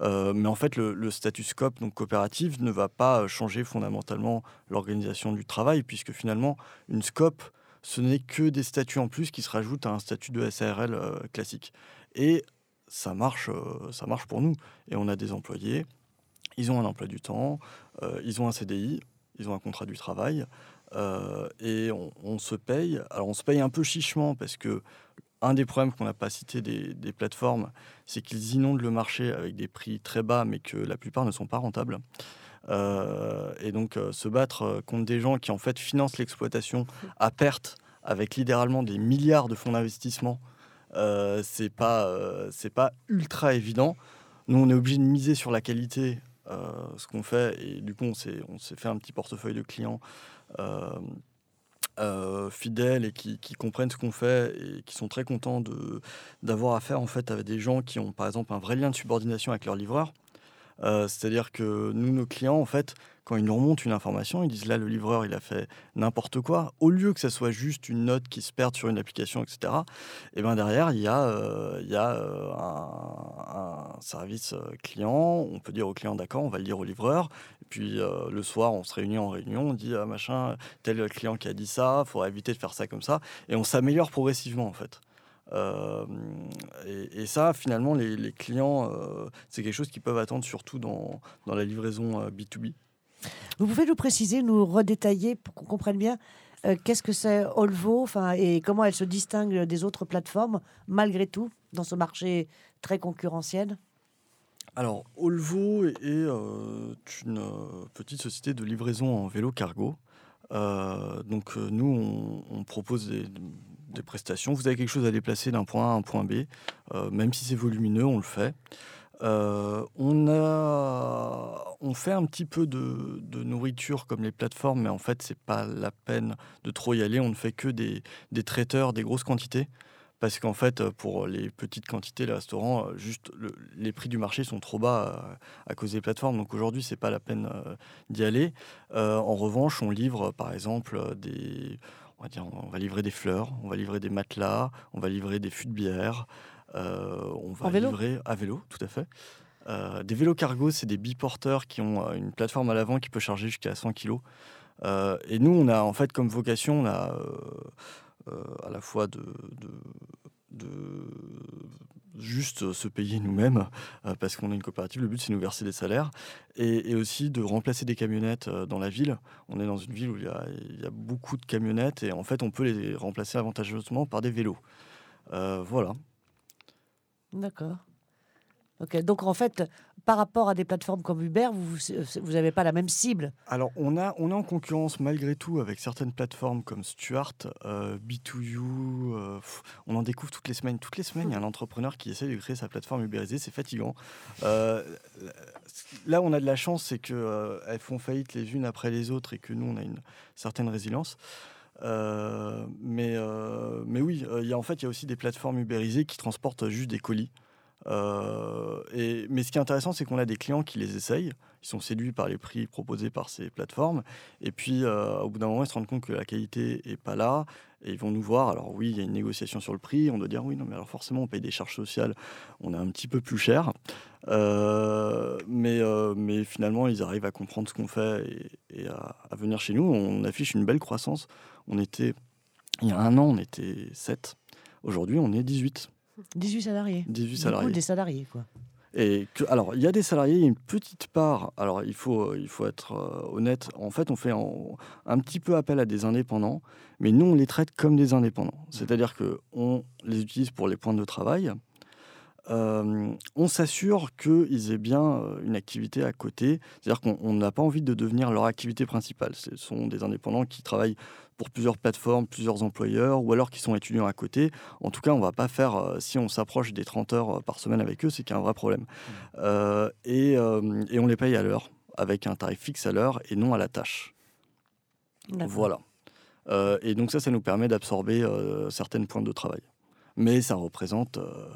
Euh, mais en fait, le, le statut scope, donc coopérative, ne va pas euh, changer fondamentalement l'organisation du travail, puisque finalement, une scope, ce n'est que des statuts en plus qui se rajoutent à un statut de SARL euh, classique. Et ça marche, ça marche pour nous. Et on a des employés, ils ont un emploi du temps, ils ont un CDI, ils ont un contrat du travail, et on se paye. Alors on se paye un peu chichement parce que un des problèmes qu'on n'a pas cité des, plateformes, c'est qu'ils inondent le marché avec des prix très bas, mais que la plupart ne sont pas rentables. Euh, et donc euh, se battre euh, contre des gens qui en fait financent l'exploitation à perte avec littéralement des milliards de fonds d'investissement, euh, c'est pas, c'est pas ultra évident. Nous, on est obligé de miser sur la qualité, ce qu'on fait, et du coup, on s'est fait un petit portefeuille de clients euh, fidèles et qui, comprennent ce qu'on fait et qui sont très contents d'avoir affaire en fait avec des gens qui ont par exemple un vrai lien de subordination avec leur livreur. Euh, c'est-à-dire que nous, nos clients, en fait, quand ils nous remontent une information, ils disent là, le livreur, il a fait n'importe quoi. Au lieu que ça soit juste une note qui se perde sur une application, etc., et ben derrière, il y a, euh, il y a euh, un, service euh, client. On peut dire au client, d'accord, on va le dire au livreur. Et puis le soir, on se réunit en réunion, on dit, ah, machin, tel client qui a dit ça, il faudra éviter de faire ça comme ça. Et on s'améliore progressivement, en fait. Et, ça, finalement, les, clients, c'est quelque chose qu'ils peuvent attendre surtout dans, dans la livraison euh, B2B. Vous pouvez nous préciser, nous redétailler pour qu'on comprenne bien euh, qu'est-ce que c'est Olvo et comment elle se distingue des autres plateformes, malgré tout, dans ce marché très concurrentiel? Alors, Olvo est euh, une euh, petite société de livraison en vélo cargo. Donc, nous, on, propose des, des prestations. Vous avez quelque chose à déplacer d'un point A à un point B, même si c'est volumineux, on le fait. Euh, on, fait un petit peu de, nourriture comme les plateformes, mais en fait, c'est pas la peine de trop y aller. On ne fait que des, traiteurs, des grosses quantités. Parce qu'en fait, pour les petites quantités, les restaurants, juste le- les prix du marché sont trop bas euh, à cause des plateformes. Donc aujourd'hui, c'est pas la peine euh, d'y aller. En revanche, on livre, par exemple, des, on va on va livrer des fleurs, on va livrer des matelas, on va livrer des fûts de bière, on va En vélo livrer à vélo, tout à fait. Euh, des vélos cargo, c'est des biporteurs qui ont euh, une plateforme à l'avant qui peut charger jusqu'à 100 kg. et nous, on a en fait comme vocation, on a euh, euh, à la fois de, de, de juste se payer nous-mêmes, euh, parce qu'on est une coopérative, le but c'est de nous verser des salaires, et, et aussi de remplacer des camionnettes euh, dans la ville. On est dans une ville où il y, a, il y a beaucoup de camionnettes, et en fait on peut les remplacer avantageusement par des vélos. Euh, voilà. D'accord. Ok, donc en fait, par rapport à des plateformes comme Uber, vous n'avez pas la même cible. Alors, on, a, on est en concurrence malgré tout avec certaines plateformes comme Stuart, euh, B2U. euh, on en découvre toutes les semaines. Toutes les semaines, il y a un entrepreneur qui essaie de créer sa plateforme ubérisée. C'est fatigant. Euh, là, on a de la chance, c'est qu'elles font faillite les unes après les autres et que nous, on a une certaine résilience. Euh, mais, euh, mais oui, euh, il y a, en fait, il y a aussi des plateformes ubérisées qui transportent juste des colis. Euh, mais ce qui est intéressant, c'est qu'on a des clients qui les essayent. Ils sont séduits par les prix proposés par ces plateformes. Et puis, euh, au bout d'un moment, ils se rendent compte que la qualité n'est pas là. Et ils vont nous voir. Alors oui, il y a une négociation sur le prix. On doit dire oui, non, mais alors forcément, on paye des charges sociales. On est un petit peu plus cher. Euh, mais, finalement, ils arrivent à comprendre ce qu'on fait et, à venir chez nous. On affiche une belle croissance. On était, il y a un an, on était 7. Aujourd'hui, on est 18. 18 salariés. 18 Du coup, salariés. des salariés, quoi. Et que, alors, il y a des salariés, une petite part. Alors, il faut, euh, il faut être euh, honnête. En fait, on fait en- un petit peu appel à des indépendants, mais nous, on les traite comme des indépendants. C'est-à-dire que on les utilise pour les points de travail. Euh, on s'assure qu'ils aient bien une activité à côté. C'est-à-dire qu'on on n'a pas envie de devenir leur activité principale. Ce sont des indépendants qui travaillent pour plusieurs plateformes, plusieurs employeurs, ou alors qui sont étudiants à côté. En tout cas, on va pas faire, euh, si on s'approche des 30 heures euh, par semaine avec eux, c'est qu'il y a un vrai problème. Euh, et, euh, et on les paye à l'heure, avec un tarif fixe à l'heure et non à la tâche. Voilà. Euh, et donc ça, ça nous permet d'absorber euh, certaines pointes de travail. Mais ça représente, euh,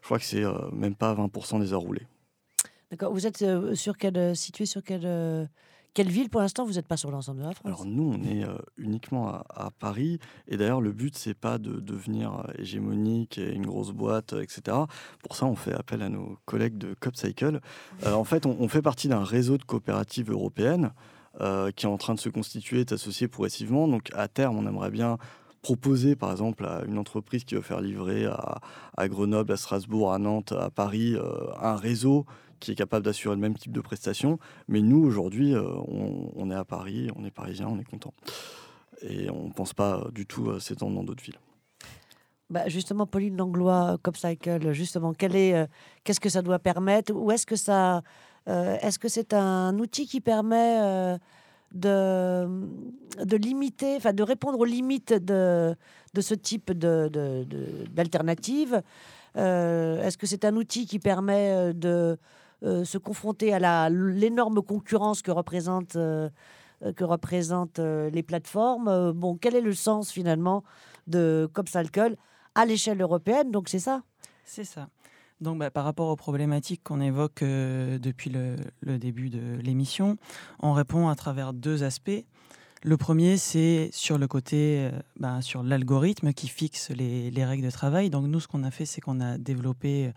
je crois que c'est euh, même pas 20% des heures roulées. D'accord. Vous êtes euh, sur quel, euh, situé sur quelle, euh, quelle ville pour l'instant Vous n'êtes pas sur l'ensemble de la France? Alors nous, on est euh, uniquement à, Paris. Et d'ailleurs, le but, c'est pas de devenir euh, hégémonique et une grosse boîte, euh, etc. Pour ça, on fait appel à nos collègues de CopCycle. En fait, on, fait partie d'un réseau de coopératives européennes qui est en train de se constituer, de s'associer progressivement. Donc à terme, on aimerait bien proposer, par exemple, à une entreprise qui veut faire livrer à, Grenoble, à Strasbourg, à Nantes, à Paris, un réseau qui est capable d'assurer le même type de prestations. Mais nous, aujourd'hui, euh, on, est à Paris, on est parisien, on est content. Et on ne pense pas euh, du tout euh, s'étendre dans d'autres villes. Bah, justement, Pauline Langlois, CopCycle, justement, quel est, euh, qu'est-ce que ça doit permettre? Ou est-ce que ça, euh, est-ce que c'est un outil qui permet euh, de, de limiter, enfin de répondre aux limites de, de ce type de, d'alternative? Est-ce que c'est un outil qui permet de se confronter à l'énorme concurrence que représentent, que représentent les plateformes Bon, quel est le sens finalement de Copsalcle à l'échelle européenne? Donc c'est ça C'est ça. Donc, bah, par rapport aux problématiques qu'on évoque euh, depuis le, début de l'émission, on répond à travers deux aspects. Le premier, c'est sur le côté, euh, bah, sur l'algorithme qui fixe les, règles de travail. Donc, nous, ce qu'on a fait, c'est qu'on a développé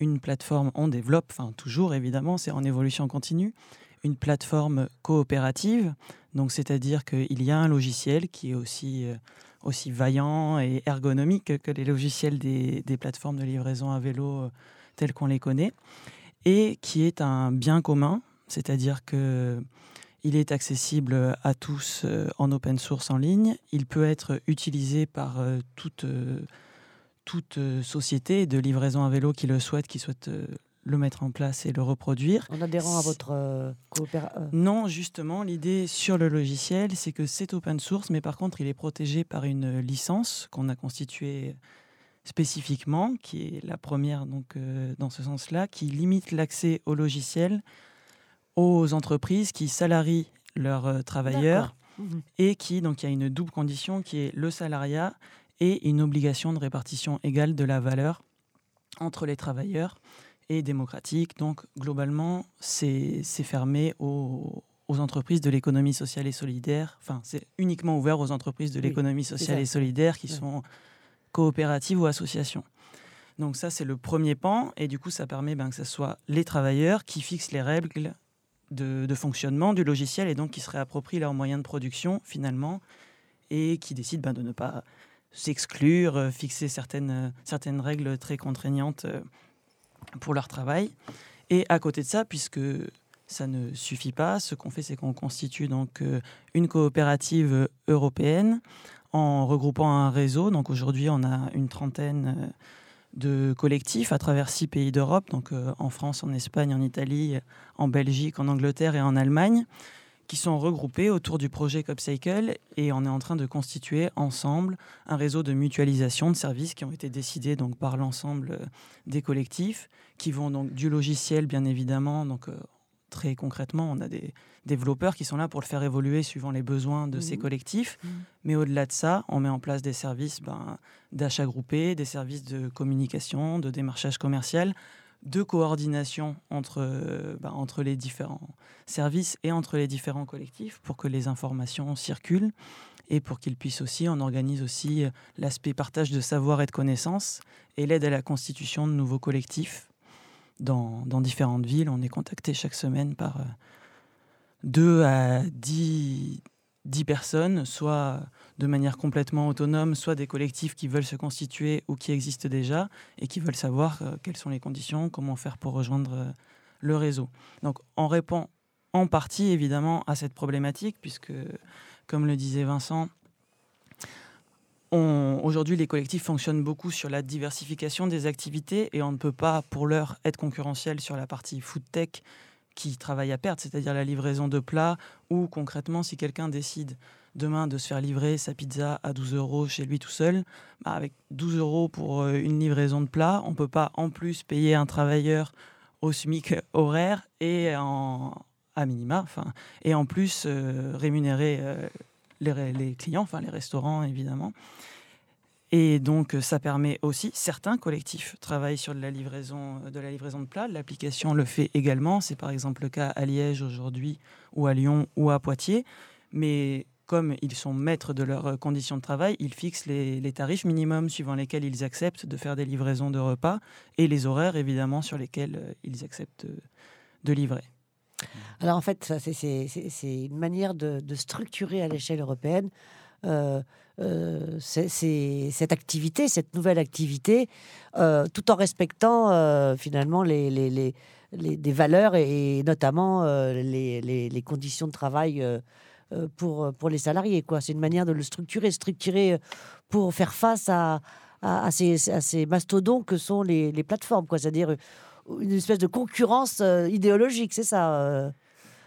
une plateforme, on développe, enfin, toujours évidemment, c'est en évolution continue, une plateforme coopérative. Donc, c'est-à-dire qu'il y a un logiciel qui est aussi. Euh, aussi vaillant et ergonomique que les logiciels des, plateformes de livraison à vélo euh, tels qu'on les connaît, et qui est un bien commun, c'est-à-dire que il est accessible à tous euh, en open source en ligne. Il peut être utilisé par euh, toute, toute société de livraison à vélo qui le souhaite, qui souhaite le mettre en place et le reproduire. En adhérant à votre euh, coopération euh. Non, justement, l'idée sur le logiciel, c'est que c'est open source, mais par contre, il est protégé par une licence qu'on a constituée spécifiquement, qui est la première donc euh, dans ce sens-là, qui limite l'accès au logiciel aux entreprises qui salarient leurs travailleurs mhm. et qui donc il y a une double condition qui est le salariat et une obligation de répartition égale de la valeur entre les travailleurs et démocratique. Donc globalement, c'est fermé aux, entreprises de l'économie sociale et solidaire. Enfin, c'est uniquement ouvert aux entreprises de l'économie sociale et solidaire qui sont coopératives ou associations. Donc ça, c'est le premier pan. Et du coup, ça permet ben, que ce soit les travailleurs qui fixent les règles de, fonctionnement du logiciel et donc qui se réapproprient leurs moyens de production finalement et qui décident ben, de ne pas s'exclure, euh, fixer certaines, certaines règles très contraignantes euh, pour leur travail. Et à côté de ça, puisque ça ne suffit pas, ce qu'on fait, c'est qu'on constitue donc euh, une coopérative européenne en regroupant un réseau. Donc aujourd'hui, on a une trentaine euh, de collectifs à travers six pays d'Europe, donc euh, en France, en Espagne, en Italie, en Belgique, en Angleterre et en Allemagne, qui sont regroupés autour du projet Copcycle et on est en train de constituer ensemble un réseau de mutualisation de services qui ont été décidés donc par l'ensemble euh, des collectifs qui vont donc du logiciel bien évidemment donc euh, très concrètement on a des développeurs qui sont là pour le faire évoluer suivant les besoins de ces mmh. collectifs mmh. mais au-delà de ça on met en place des services ben, d'achat groupé des services de communication de démarchage commercial de coordination entre, euh, bah, entre les différents services et entre les différents collectifs pour que les informations circulent et pour qu'ils puissent aussi, on organise aussi euh, l'aspect partage de savoir et de connaissances et l'aide à la constitution de nouveaux collectifs dans, dans, différentes villes. On est contacté chaque semaine par 2 euh, à 10, 10 personnes, soit de manière complètement autonome, soit des collectifs qui veulent se constituer ou qui existent déjà et qui veulent savoir euh, quelles sont les conditions, comment faire pour rejoindre euh, le réseau. Donc on répond en partie évidemment à cette problématique puisque, comme le disait Vincent, Aujourd'hui, les collectifs fonctionnent beaucoup sur la diversification des activités et on ne peut pas, pour l'heure, être concurrentiel sur la partie food tech qui travaille à perte, c'est-à-dire la livraison de plats, ou concrètement, si quelqu'un décide demain de se faire livrer sa pizza à 12 euros chez lui tout seul, bah, avec 12 euros pour euh, une livraison de plats, on ne peut pas en plus payer un travailleur au SMIC horaire et en, à minima, et en plus euh, rémunérer euh, les, clients, les restaurants évidemment. Et donc, ça permet aussi, certains collectifs travaillent sur de la livraison de, la livraison de plats. L'application le fait également. C'est par exemple le cas à Liège aujourd'hui, ou à Lyon, ou à Poitiers. Mais comme ils sont maîtres de leurs conditions de travail, ils fixent les, tarifs minimums suivant lesquels ils acceptent de faire des livraisons de repas et les horaires évidemment sur lesquels euh, ils acceptent de livrer. Alors en fait, c'est une manière de, structurer à l'échelle européenne euh, euh, cette activité, cette nouvelle activité, tout en respectant finalement les, les, valeurs et, notamment les, conditions de travail euh, pour, euh, pour les salariés. C'est une manière de le structurer, structurer euh, pour faire face à, à, ces, ces, mastodons que sont les, les plateformes. C'est-à-dire une espèce de concurrence idéologique, c'est ça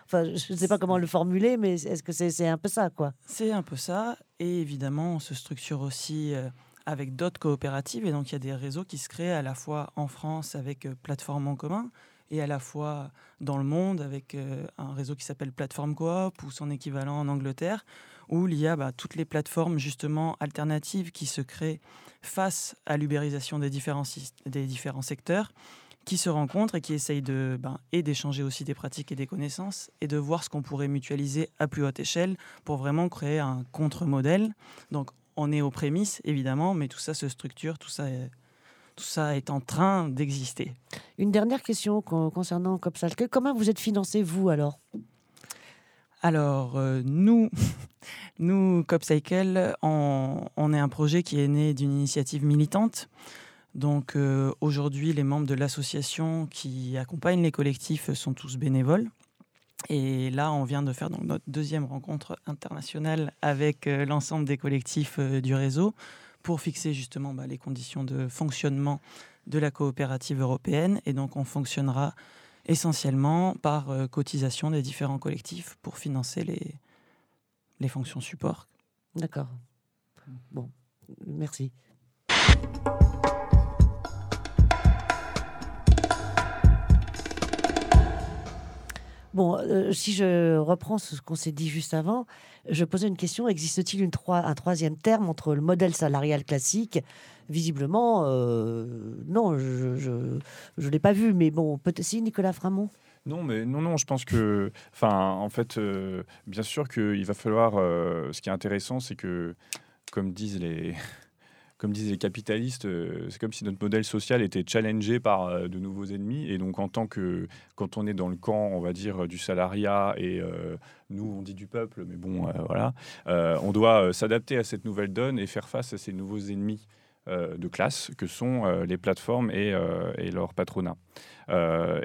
Enfin, je ne sais pas comment le formuler, mais est-ce que c'est un peu ça, C'est un peu ça. Et évidemment, on se structure aussi euh, avec d'autres coopératives. Et donc, il y a des réseaux qui se créent à la fois en France avec euh, Plateforme en commun et à la fois dans le monde avec euh, un réseau qui s'appelle Plateforme Coop ou son équivalent en Angleterre, où il y a bah, toutes les plateformes justement alternatives qui se créent face à l'ubérisation des différents, des différents secteurs qui se rencontrent et qui essayent de ben, et d'échanger aussi des pratiques et des connaissances et de voir ce qu'on pourrait mutualiser à plus haute échelle pour vraiment créer un contre-modèle. Donc on est aux prémices évidemment, mais tout ça se structure, tout ça est, tout ça est en train d'exister. Une dernière question concernant Copsalke. Comment vous êtes financé vous alors? Alors, euh, nous, nous, CopCycle, on, on, est un projet qui est né d'une initiative militante donc euh, aujourd'hui, les membres de l'association qui accompagnent les collectifs sont tous bénévoles. Et là, on vient de faire donc, notre deuxième rencontre internationale avec euh, l'ensemble des collectifs du réseau pour fixer justement bah, les conditions de fonctionnement de la coopérative européenne. Et donc, on fonctionnera essentiellement par cotisation des différents collectifs pour financer les, les fonctions support. D'accord. Bon, merci. Bon, euh, si je reprends ce qu'on s'est dit juste avant, je posais une question existe-t-il un troisième terme entre le modèle salarial classique? Visiblement, euh, non, je ne l'ai pas vu, mais bon, peut-être si, Nicolas Framont? Non, mais non, non, je pense que, en fait, euh, bien sûr qu'il va falloir. ce qui est intéressant, c'est que, comme disent les, comme disent les capitalistes, euh, c'est comme si notre modèle social était challengé par euh, de nouveaux ennemis. Et donc, en tant que, quand on est dans le camp, on va dire, du salariat, et euh, nous, on dit du peuple, mais bon, voilà, on doit s'adapter à cette nouvelle donne et faire face à ces nouveaux ennemis. de classe que sont les plateformes et, et leur patronat.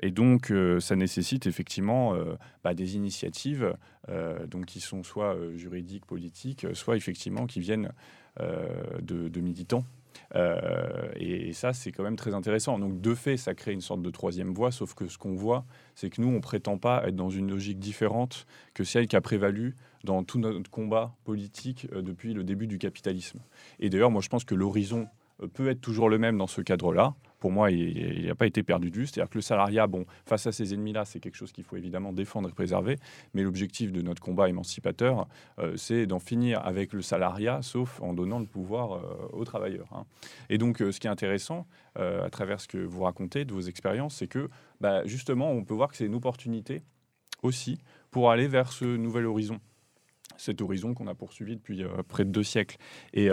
et donc, ça nécessite effectivement bah, des initiatives donc qui sont soit juridiques, politiques, soit effectivement qui viennent euh, de, militants. Euh, et, ça, c'est quand même très intéressant. Donc, de fait, ça crée une sorte de troisième voie, sauf que ce qu'on voit, c'est que nous, on prétend pas être dans une logique différente que celle qui a prévalu dans tout notre combat politique euh, depuis le début du capitalisme. Et d'ailleurs, moi, je pense que l'horizon peut être toujours le même dans ce cadre-là pour moi, il n'a pas été perdu du. C'est-à-dire que le salariat, bon, face à ces ennemis-là, c'est quelque chose qu'il faut évidemment défendre et préserver. Mais l'objectif de notre combat émancipateur, euh, c'est d'en finir avec le salariat, sauf en donnant le pouvoir euh, aux travailleurs. Hein. Et donc, euh, ce qui est intéressant, à travers ce que vous racontez de vos expériences, c'est que bah, justement, on peut voir que c'est une opportunité aussi pour aller vers ce nouvel horizon cet horizon qu'on a poursuivi depuis près de deux siècles. Et,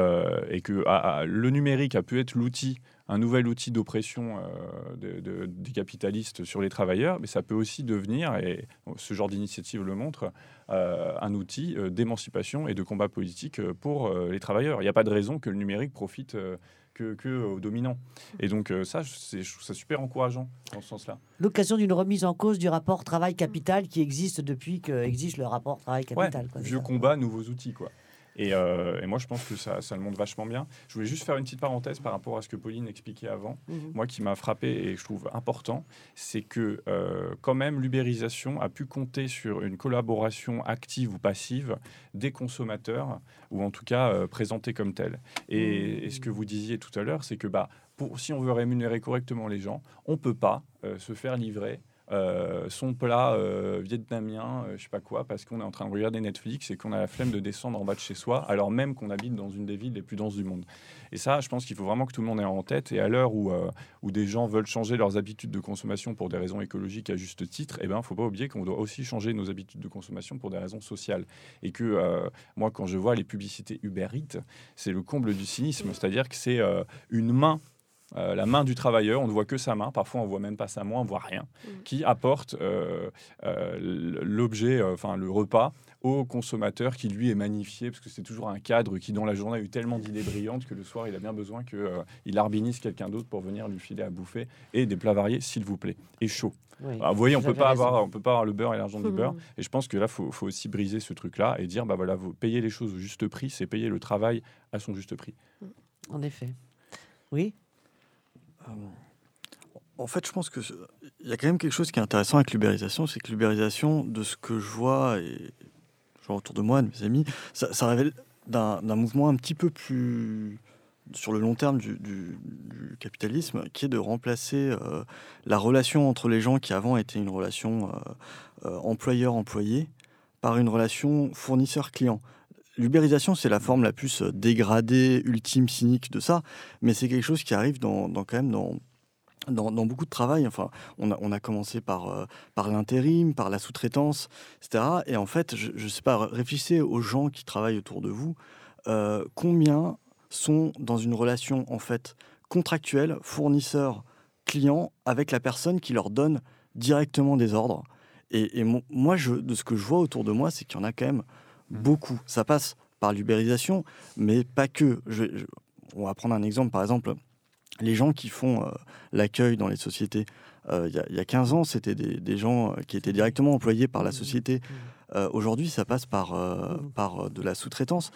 que le numérique a pu être l'outil un nouvel outil d'oppression euh, des capitalistes sur les travailleurs, mais ça peut aussi devenir, et ce genre d'initiative le montre, euh, un outil euh, d'émancipation et de combat politique pour les travailleurs. Il n'y a pas de raison que le numérique profite que, aux dominants. Et donc ça, c'est super encourageant dans ce sens-là. L'occasion d'une remise en cause du rapport travail-capital qui existe depuis qu'existe le rapport travail-capital. vieux combat, nouveaux outils, quoi. Euh, et, moi, je pense que ça, ça, le montre vachement bien. Je voulais juste faire une petite parenthèse par rapport à ce que Pauline expliquait avant. Mhm. Moi, qui m'a frappé et je trouve important, c'est que euh, quand même, l'ubérisation a pu compter sur une collaboration active ou passive des consommateurs, ou en tout cas euh, présentée comme telle. Et, ce que vous disiez tout à l'heure, c'est que bah, pour, si on veut rémunérer correctement les gens, on ne peut pas se faire livrer euh, son plat euh, vietnamien, euh, je sais pas quoi, parce qu'on est en train de regarder Netflix et qu'on a la flemme de descendre en bas de chez soi, alors même qu'on habite dans une des villes les plus denses du monde. Et ça, je pense qu'il faut vraiment que tout le monde ait en tête. Et à l'heure où, où des gens veulent changer leurs habitudes de consommation pour des raisons écologiques à juste titre, eh ben, faut pas oublier qu'on doit aussi changer nos habitudes de consommation pour des raisons sociales. Et que moi, quand je vois les publicités Uber Eats, c'est le comble du cynisme, c'est-à-dire que c'est une main euh, la main du travailleur, on ne voit que sa main, parfois on voit même pas sa main, on voit rien, mm. qui apporte euh, euh, l'objet, enfin le repas au consommateur qui lui est magnifié, parce que c'est toujours un cadre qui dans la journée a eu tellement d'idées brillantes que le soir il a bien besoin qu'il arbinise quelqu'un d'autre pour venir lui filer à bouffer, et des plats variés s'il vous plaît, et chaud. vous voyez, on peut pas avoir, on peut pas avoir le beurre et l'argent du beurre. Et je pense que là, faut, faut aussi briser ce truc-là et dire, bah voilà, vous payez les choses au juste prix, c'est payer le travail à son juste prix. En effet. Oui. En fait, je pense qu'il y a quand même quelque chose qui est intéressant avec l'ubérisation, c'est que l'ubérisation, de ce que je vois, et je vois autour de moi, de mes amis, ça, révèle d'un mouvement un petit peu plus sur le long terme du, capitalisme, qui est de remplacer euh, la relation entre les gens qui avant étaient une relation euh, euh, employeur-employé par une relation fournisseur-client. L'ubérisation, c'est la forme la plus dégradée, ultime, cynique de ça, mais c'est quelque chose qui arrive dans, quand même dans, dans, beaucoup de travail. Enfin, on a, on a commencé par, par l'intérim, par la sous-traitance, etc. Et en fait, je ne sais pas, réfléchissez aux gens qui travaillent autour de vous. combien sont dans une relation en fait contractuelle, fournisseur-client, avec la personne qui leur donne directement des ordres. Et, moi, je, de ce que je vois autour de moi, c'est qu'il y en a quand même. Beaucoup. Ça passe par l'ubérisation, mais pas que. on va prendre un exemple, par exemple, les gens qui font euh, l'accueil dans les sociétés. Euh, il y, a 15 ans, c'était des, gens euh, qui étaient directement employés par la mmh. société. Mmh. Aujourd'hui, ça passe par, par de la sous-traitance.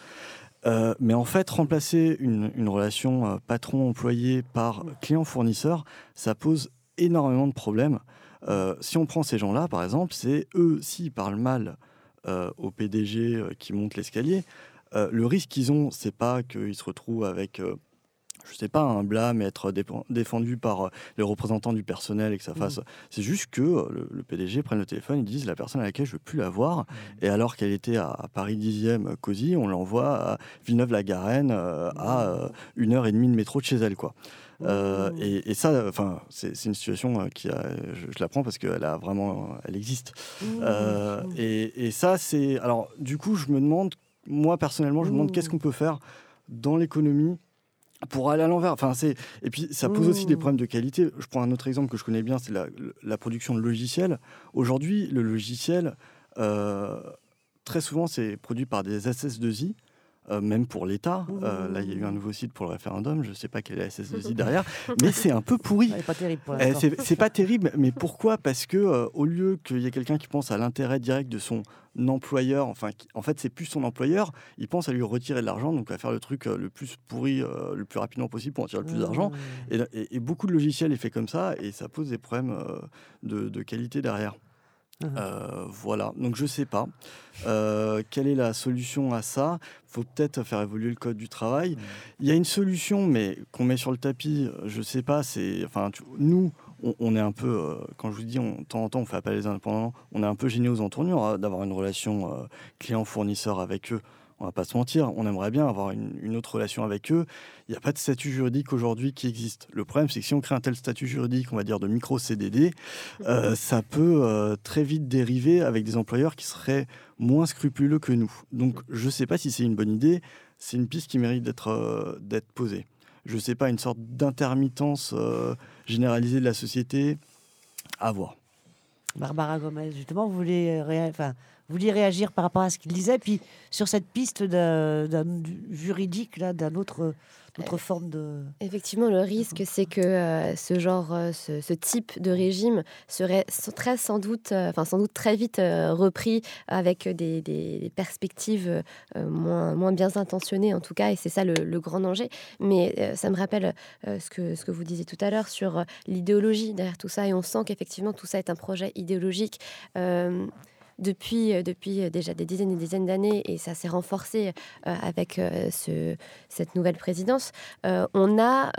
Euh, mais en fait, remplacer une, relation euh, patron-employé par client-fournisseur, ça pose énormément de problèmes. Euh, si on prend ces gens-là, par exemple, c'est eux, s'ils parlent mal au PDG qui monte l'escalier, le risque qu'ils ont, c'est pas qu'ils se retrouvent avec je sais pas, un blâme, être défendu par euh, les représentants du personnel et que ça mmh. fasse. C'est juste que euh, le, PDG prenne le téléphone, ils disent la personne à laquelle je veux plus la voir. Mmh. Et alors qu'elle était à, Paris 10e, COSI, on l'envoie à Villeneuve-la-Garenne euh, à mmh. une heure et demie de métro de chez elle, quoi. Et, ça, enfin, c'est une situation qui a, je, je la prends parce qu'elle a vraiment, elle existe. et, et, ça, c'est, alors, du coup, je me demande, moi personnellement, je me demande qu'est-ce qu'on peut faire dans l'économie pour aller à l'envers. Enfin, c'est et puis ça pose aussi des mmh. problèmes de qualité. Je prends un autre exemple que je connais bien, c'est la, production de logiciels. Aujourd'hui, le logiciel, euh, très souvent, c'est produit par des SS2I euh, même pour l'État. Euh, là, il y a eu un nouveau site pour le référendum. Je ne sais pas quelle est la SS2I derrière, mais c'est un peu pourri. C'est pas terrible. Eh, c'est pas terrible, mais pourquoi? Parce que euh, au lieu qu'il y ait quelqu'un qui pense à l'intérêt direct de son employeur, enfin, en fait, c'est plus son employeur. Il pense à lui retirer de l'argent, donc à faire le truc le plus pourri, le plus rapidement possible pour en tirer le plus d'argent. Et, beaucoup de logiciels est fait comme ça, et ça pose des problèmes de qualité derrière. Euh, voilà, donc je sais pas. Euh, quelle est la solution à ça? Il faut peut-être faire évoluer le code du travail. Mmh. Il y a une solution, mais qu'on met sur le tapis, je sais pas. C'est, enfin, nous, on, est un peu, euh, quand je vous dis, on, de temps en temps, on fait appel à les indépendants, on est un peu gêné aux entournures hein, d'avoir une relation client-fournisseur avec eux on va pas se mentir, on aimerait bien avoir une, autre relation avec eux. Il n'y a pas de statut juridique aujourd'hui qui existe. Le problème, c'est que si on crée un tel statut juridique, on va dire de micro-CDD, euh, ça peut euh, très vite dériver avec des employeurs qui seraient moins scrupuleux que nous. Donc, je ne sais pas si c'est une bonne idée. C'est une piste qui mérite d'être euh, d'être posée. Je ne sais pas, une sorte d'intermittence généralisée de la société. À voir. Barbara Gomez, justement, vous voulez, enfin, vouliez réagir par rapport à ce qu'il disait, puis sur cette piste d'un juridique, là, d'un autre, autre forme de... Effectivement, le risque, c'est que euh, ce genre, euh, ce, type de régime serait très sans doute, euh, enfin sans doute très vite repris avec des, perspectives moins, moins bien intentionnées en tout cas, et c'est ça le, grand danger. Mais ça me rappelle ce, que, ce que vous disiez tout à l'heure sur l'idéologie derrière tout ça, et on sent qu'effectivement tout ça est un projet idéologique depuis, euh, depuis euh, déjà des dizaines et des dizaines d'années, et ça s'est renforcé euh, avec ce, cette nouvelle présidence, on a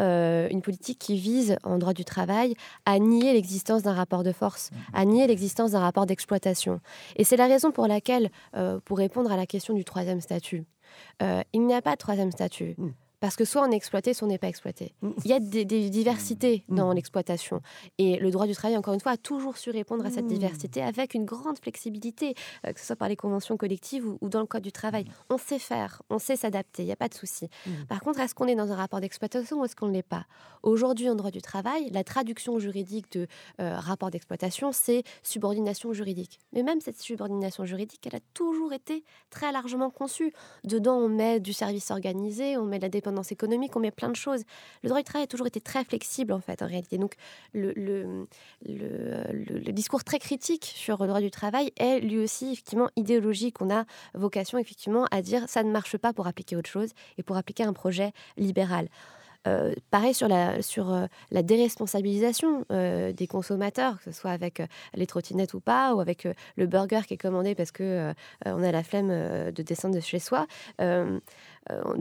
une politique qui vise, en droit du travail, à nier l'existence d'un rapport de force, mmh. à nier l'existence d'un rapport d'exploitation. Et c'est la raison pour laquelle, pour répondre à la question du troisième statut, il n'y a pas de troisième statut. Parce que soit on est exploité, soit on n'est pas exploité. Mm. Il y a des, diversités mm. dans l'exploitation. Et le droit du travail, encore une fois, a toujours su répondre à cette mm. diversité avec une grande flexibilité, euh, que ce soit par les conventions collectives ou, dans le code du travail. On sait faire, on sait s'adapter, il n'y a pas de souci. Par contre, est-ce qu'on est dans un rapport d'exploitation ou est-ce qu'on ne l'est pas? Aujourd'hui, en droit du travail, la traduction juridique de euh, rapport d'exploitation, c'est subordination juridique. Mais même cette subordination juridique, elle a toujours été très largement conçue. Dedans, on met du service organisé, on met de la dépendance économique, on met plein de choses. Le droit du travail a toujours été très flexible, en fait, en réalité. Donc, le, le, le, discours très critique sur le droit du travail est lui aussi, effectivement, idéologique. On a vocation, effectivement, à dire ça ne marche pas pour appliquer autre chose et pour appliquer un projet libéral. Pareil sur la, la déresponsabilisation des consommateurs, que ce soit avec les trottinettes ou pas, ou avec le burger qui est commandé parce que on a la flemme de descendre de chez soi. dans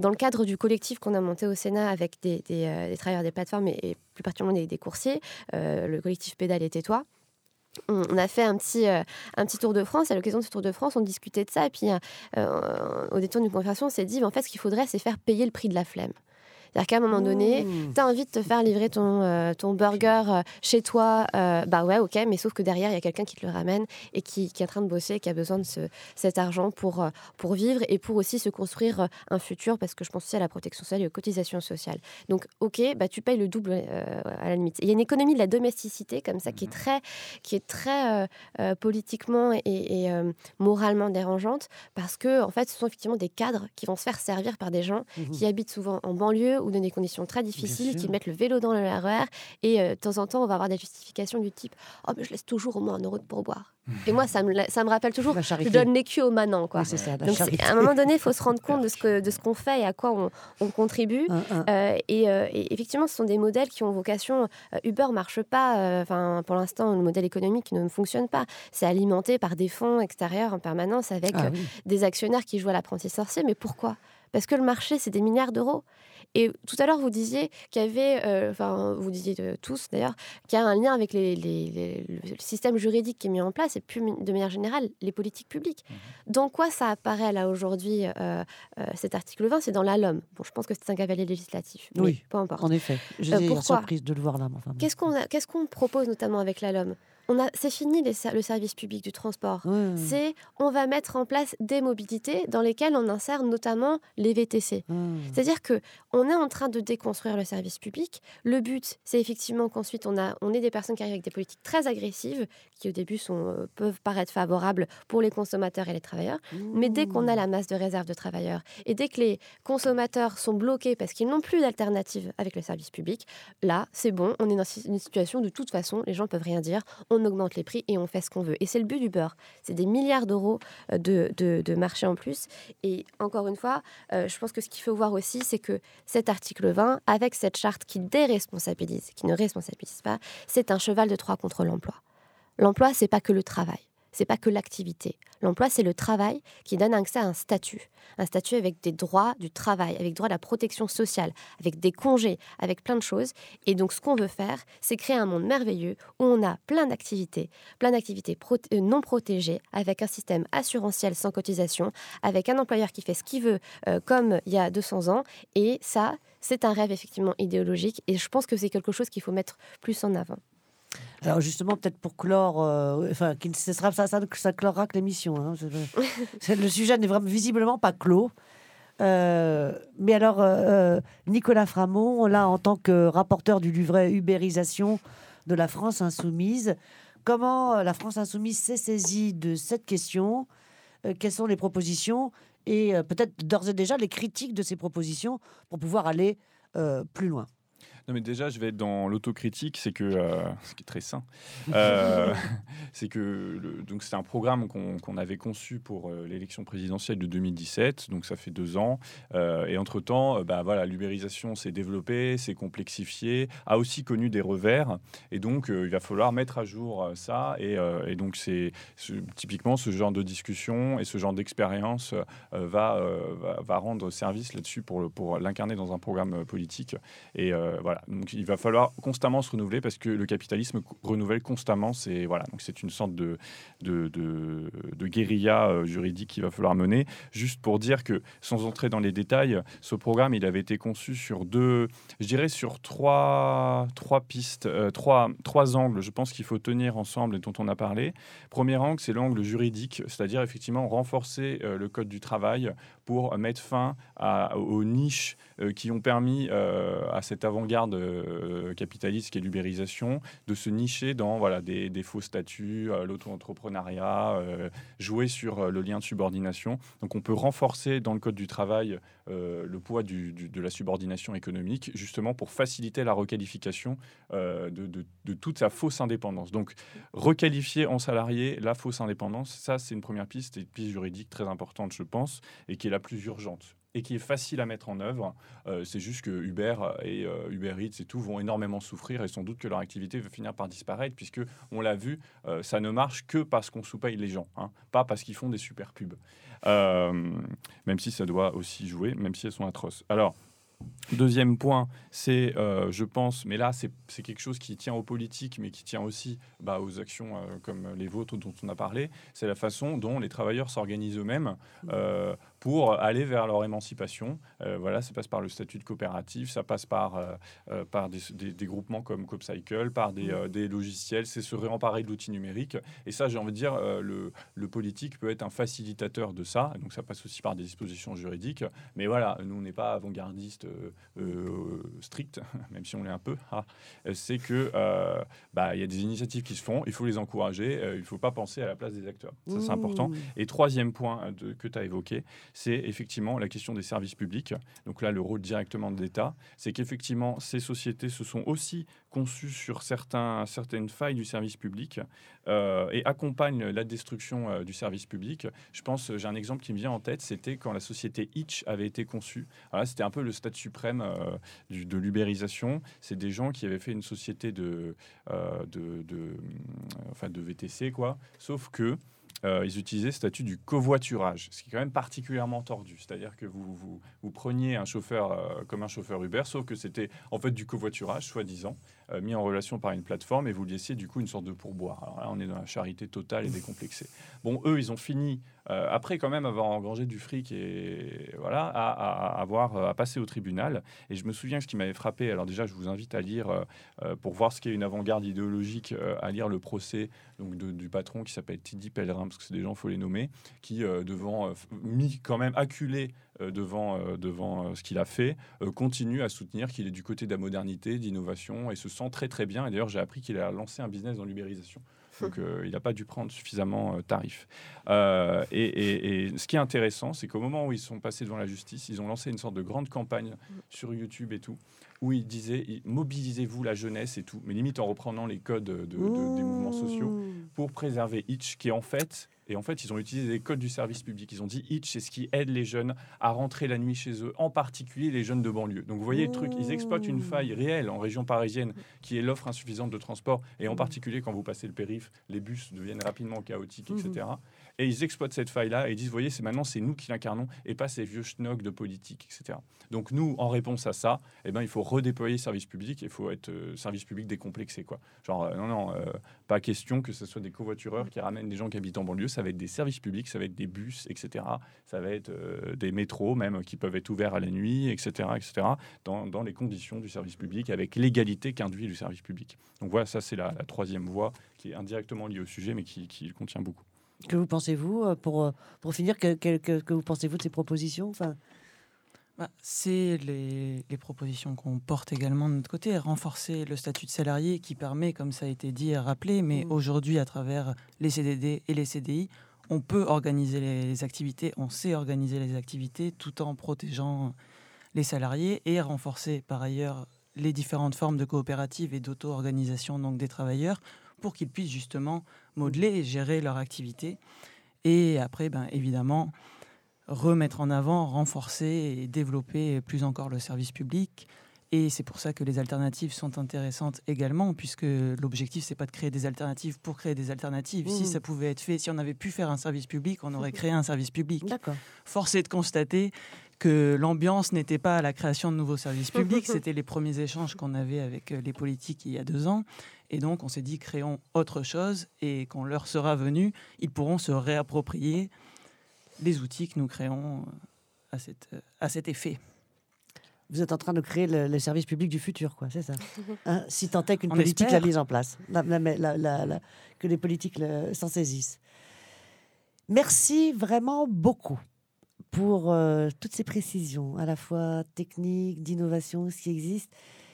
le cadre du collectif qu'on a monté au Sénat avec des, travailleurs des plateformes et, plus particulièrement des, coursiers, le collectif Pédale et Tais-toi, on a fait un petit, euh, tour de France. À l'occasion de ce tour de France, on discutait de ça. Et puis, euh, au détour d'une conversation, on s'est dit, en fait, ce qu'il faudrait, c'est faire payer le prix de la flemme. C'est-à-dire qu'à un moment donné, mmh. tu as envie de te faire livrer ton, euh, ton burger euh, chez toi. Euh, bah ouais, ok, mais sauf que derrière, il y a quelqu'un qui te le ramène et qui, qui, est en train de bosser, qui a besoin de ce, cet argent pour, pour vivre et pour aussi se construire un futur, parce que je pense aussi à la protection sociale et aux cotisations sociales. Donc, ok, bah, tu payes le double à la limite. Il y a une économie de la domesticité comme ça qui est mmh. très, qui est très politiquement et, moralement dérangeante parce que, en fait, ce sont effectivement des cadres qui vont se faire servir par des gens mmh qui habitent souvent en banlieue ou dans des conditions très difficiles, qui mettent le vélo dans le RER. Et euh, de temps en temps, on va avoir des justifications du type Oh, mais je laisse toujours au moins un euro de pourboire. Et moi, ça me, ça me rappelle toujours, je donne l'écu au manant. Quoi. Donc, à un moment donné, il faut se rendre compte de ce, que, de ce qu'on fait et à quoi on, on contribue. Euh, et, euh, et, effectivement, ce sont des modèles qui ont vocation. Uber ne marche pas. Enfin, pour l'instant, le modèle économique ne fonctionne pas. C'est alimenté par des fonds extérieurs en permanence avec ah des actionnaires qui jouent à l'apprenti sorcier. Mais pourquoi? Parce que le marché, c'est des milliards d'euros. Et tout à l'heure, vous disiez qu'il y avait, euh, enfin, vous disiez tous d'ailleurs, qu'il y a un lien avec les, le système juridique qui est mis en place et plus de manière générale, les politiques publiques. Mmh. Dans quoi ça apparaît là aujourd'hui, euh, euh, cet article 20 C'est dans la LOM. Bon, je pense que c'est un cavalier législatif. oui, peu importe. En effet. J'ai surprise de le voir là. Enfin, Qu'est-ce qu'on propose notamment avec la LOM c'est fini le service public du transport. C'est on va mettre en place des mobilités dans lesquelles on insère notamment les VTC. C'est-à-dire que on est en train de déconstruire le service public. Le but, c'est effectivement qu'ensuite on a on est des personnes qui arrivent avec des politiques très agressives qui au début sont, euh, peuvent paraître favorables pour les consommateurs et les travailleurs. Mais dès qu'on a la masse de réserve de travailleurs et dès que les consommateurs sont bloqués parce qu'ils n'ont plus d'alternative avec le service public, là, c'est bon, on est dans une situation de toute façon, les gens peuvent rien dire, on augmente les prix et on fait ce qu'on veut. Et c'est le but du beurre. C'est des milliards d'euros euh, de, de, marché en plus. Et encore une fois, euh, je pense que ce qu'il faut voir aussi, c'est que cet article 20, avec cette charte qui déresponsabilise, qui ne responsabilise pas, c'est un cheval de Troie contre l'emploi. L'emploi, c'est pas que le travail c'est pas que l'activité. L'emploi, c'est le travail qui donne accès à un statut. Un statut avec des droits du travail, avec droit à la protection sociale, avec des congés, avec plein de choses. Et donc, ce qu'on veut faire, c'est créer un monde merveilleux où on a plein d'activités, plein d'activités euh, non protégées, avec un système assurantiel sans cotisation, avec un employeur qui fait ce qu'il veut, euh, comme il y a 200 ans. Et ça, c'est un rêve effectivement idéologique. Et je pense que c'est quelque chose qu'il faut mettre plus en avant. Alors justement, peut-être pour clore, euh, enfin, ce sera ça, ça, ça clora que l'émission. Hein, le sujet n'est vraiment visiblement pas clos. Euh, mais alors, euh, Nicolas Framont, là, en tant que rapporteur du livret Ubérisation de la France insoumise, comment la France insoumise s'est saisie de cette question? Quelles sont les propositions? Et peut-être d'ores et déjà les critiques de ces propositions pour pouvoir aller plus loin non, mais déjà, je vais être dans l'autocritique, c'est que, euh, ce qui est très sain, euh, c'est que donc c'est un programme qu'on avait conçu pour euh, l'élection présidentielle de 2017, donc ça fait deux ans, et entre temps, bah voilà, l'ubérisation s'est développée, s'est complexifiée, a aussi connu des revers, et donc il va falloir mettre à jour ça, et, donc c'est typiquement ce genre de discussion et ce genre d'expérience va, va, rendre service là-dessus pour, pour l'incarner dans un programme politique, et voilà. Donc il va falloir constamment se renouveler parce que le capitalisme renouvelle constamment. C'est voilà, donc c'est une sorte de, de, guérilla euh, juridique qu'il va falloir mener. Juste pour dire que, sans entrer dans les détails, ce programme il avait été conçu sur deux, je dirais sur trois, trois pistes, euh, trois, trois angles. Je pense qu'il faut tenir ensemble et dont on a parlé. Premier angle, c'est l'angle juridique, c'est-à-dire effectivement renforcer euh, le code du travail pour mettre fin aux niches qui ont permis à cette avant-garde euh, capitaliste qui est l'ubérisation, de se nicher dans voilà, des, faux statuts, euh, l'auto-entrepreneuriat, euh, jouer sur le lien de subordination. Donc on peut renforcer dans le Code du travail le poids de la subordination économique, justement pour faciliter la requalification de, toute sa fausse indépendance. Donc requalifier en salarié la fausse indépendance, ça c'est une première piste, et une piste juridique très importante je pense, et qui est la plus urgente et qui est facile à mettre en œuvre. Euh, c'est juste que Uber et euh, Uber Eats et tout vont énormément souffrir et sans doute que leur activité va finir par disparaître puisque on l'a vu, euh, ça ne marche que parce qu'on sous-paye les gens, hein, pas parce qu'ils font des super pubs. même si ça doit aussi jouer, même si elles sont atroces. Alors, Deuxième point, c'est, je pense, mais là, c'est quelque chose qui tient aux politiques, mais qui tient aussi bah, aux actions comme les vôtres dont on a parlé, c'est la façon dont les travailleurs s'organisent eux-mêmes pour aller vers leur émancipation. Euh, voilà, ça passe par le statut de coopérative, ça passe par, euh, euh, par des, des, groupements comme CoopCycle, par des, mm. des logiciels, c'est se réemparer de l'outil numérique. Et ça, j'ai envie de dire, le, le, politique peut être un facilitateur de ça. Donc ça passe aussi par des dispositions juridiques. Mais voilà, nous, on n'est pas avant-gardiste strict, même si on l'est un peu. Ah, c'est que bah, il y a des initiatives qui se font, il faut les encourager, il ne faut pas penser à la place des acteurs. Ça, c'est important. Et troisième point de, que tu as évoqué, c'est effectivement la question des services publics. Donc là, le rôle directement de l'État, c'est qu'effectivement, ces sociétés se sont aussi conçues sur certains, certaines failles du service public euh, et accompagnent la destruction euh, du service public. Je pense, j'ai un exemple qui me vient en tête, c'était quand la société Itch avait été conçue. c'était un peu le stade suprême euh, de l'ubérisation. C'est des gens qui avaient fait une société de, de, de, enfin de VTC, quoi. Sauf que euh, ils utilisaient le statut du covoiturage, ce qui est quand même particulièrement tordu. C'est-à-dire que vous, preniez un chauffeur euh, comme un chauffeur Uber, sauf que c'était en fait du covoiturage, soi-disant, euh, mis en relation par une plateforme, et vous laissiez du coup une sorte de pourboire. Là, on est dans la charité totale et décomplexée. Bon, eux, ils ont fini, après quand même avoir engrangé du fric et voilà, à, avoir, à passer au tribunal. Et je me souviens ce qui m'avait frappé, alors déjà, je vous invite à lire, pour voir ce qu'est une avant-garde idéologique, à lire le procès donc, du patron qui s'appelle Tidy Pellerin parce que c'est des gens, faut les nommer, qui, euh, devant, euh, mis quand même acculé euh, devant, devant ce qu'il a fait, continue à soutenir qu'il est du côté de la modernité, d'innovation, et se sent très très bien. Et d'ailleurs, j'ai appris qu'il a lancé un business dans l'ubérisation. Donc, il n'a pas dû prendre suffisamment tarif. Et, et, ce qui est intéressant, c'est qu'au moment où ils sont passés devant la justice, ils ont lancé une sorte de grande campagne sur YouTube et tout, où il disait mobilisez-vous la jeunesse et tout, mais limite en reprenant les codes de, des mouvements sociaux pour préserver Itch, qui est en fait et en fait, ils ont utilisé les codes du service public. Ils ont dit Itch, c'est ce qui aide les jeunes à rentrer la nuit chez eux, en particulier les jeunes de banlieue. Donc vous voyez le truc, ils exploitent une faille réelle en région parisienne qui est l'offre insuffisante de transport. Et en particulier quand vous passez le périph', les bus deviennent rapidement chaotiques, etc. Et ils exploitent cette faille-là et ils disent, voyez, c'est maintenant c'est nous qui l'incarnons et pas ces vieux schnocks de politique, etc. Donc nous, en réponse à ça, eh ben, il faut redéployer service public, il faut être euh, service public décomplexé. Quoi. Genre, euh, non, non, euh, pas question que ce soit des covoitureurs qui ramènent des gens qui habitent en banlieue, ça va être des services publics, ça va être des bus, etc. Ça va être des métros même qui peuvent être ouverts à la nuit, etc., etc., dans, dans les conditions du service public, avec l'égalité qu'induit le service public. Donc voilà, ça c'est la, troisième voie qui est indirectement liée au sujet, mais qui, qui contient beaucoup. Que vous pensez-vous euh, pour, euh, pour finir que, que, que, vous pensez-vous de ces propositions? Enfin... Bah, c'est les, les, propositions qu'on porte également de notre côté, renforcer le statut de salarié qui permet, comme ça a été dit et rappelé, mais mmh. aujourd'hui à travers les CDD et les CDI, on peut organiser les activités, on sait organiser les activités tout en protégeant les salariés et renforcer par ailleurs les différentes formes de coopérative et d'auto-organisation donc des travailleurs pour qu'ils puissent justement modeler et gérer leur activité. Et après, ben, évidemment, remettre en avant, renforcer et développer plus encore le service public. Et c'est pour ça que les alternatives sont intéressantes également, puisque l'objectif, c'est pas de créer des alternatives pour créer des alternatives. Si mmh. ça pouvait être fait, si on avait pu faire un service public, on aurait créé un service public. Force est de constater que l'ambiance n'était pas à la création de nouveaux services publics. C'était les premiers échanges qu'on avait avec euh, les politiques il y a deux ans. Et donc, on s'est dit, créons autre chose. Et quand l'heure sera venue, ils pourront se réapproprier les outils que nous créons euh, à, cette, euh, à cet effet. Vous êtes en train de créer le, service public du futur, quoi, c'est ça hein, Si tant est qu'une politique l'a mise en place, que les politiques s'en saisissent. Merci vraiment beaucoup pour euh, toutes ces précisions, à la fois techniques, d'innovation, ce qui existe,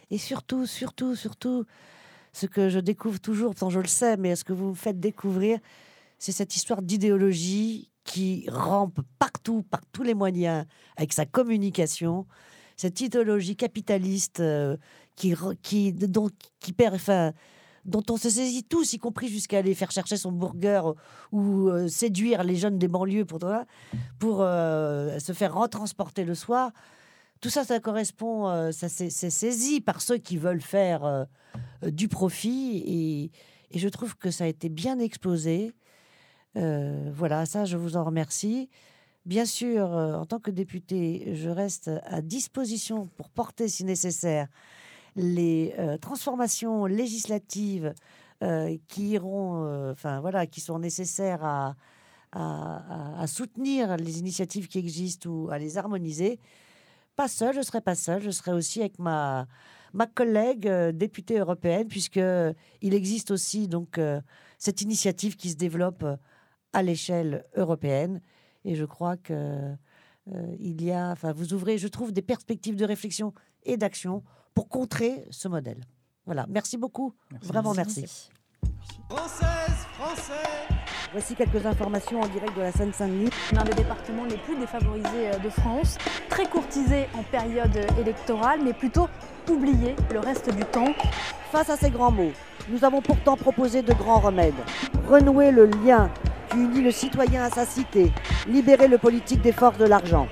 et surtout, surtout, surtout, ce que je découvre toujours, tant je le sais, mais ce que vous me faites découvrir, c'est cette histoire d'idéologie qui rampe partout, par tous les moyens, avec sa communication, cette idéologie capitaliste euh, qui, qui, donc, qui perd, dont on se saisit tous, y compris jusqu'à aller faire chercher son burger ou euh, séduire les jeunes des banlieues pour, pour euh, se faire retransporter le soir. Tout ça, ça correspond, ça c'est saisi par ceux qui veulent faire du profit et, je trouve que ça a été bien exposé. Voilà, ça, je vous en remercie. Bien sûr, en tant que député, je reste à disposition pour porter, si nécessaire, les euh, transformations législatives euh, qui iront, euh, enfin voilà, qui sont nécessaires à, à, soutenir les initiatives qui existent ou à les harmoniser. Pas seul, je serai pas seul, je serai aussi avec ma, ma collègue députée européenne, puisque il existe aussi donc cette initiative qui se développe à l'échelle européenne. Et je crois que il y a, enfin, vous ouvrez, je trouve, des perspectives de réflexion et d'action pour contrer ce modèle. Voilà, merci beaucoup. Vraiment merci. Française, Français. Voici quelques informations en direct de la Seine-Saint-Denis. L'un des départements les plus défavorisés euh, de France, très courtisé en période électorale, mais plutôt oublié le reste du temps. Face à ces grands mots, nous avons pourtant proposé de grands remèdes. Renouer le lien qui unit le citoyen à sa cité, libérer le politique des forces de l'argent.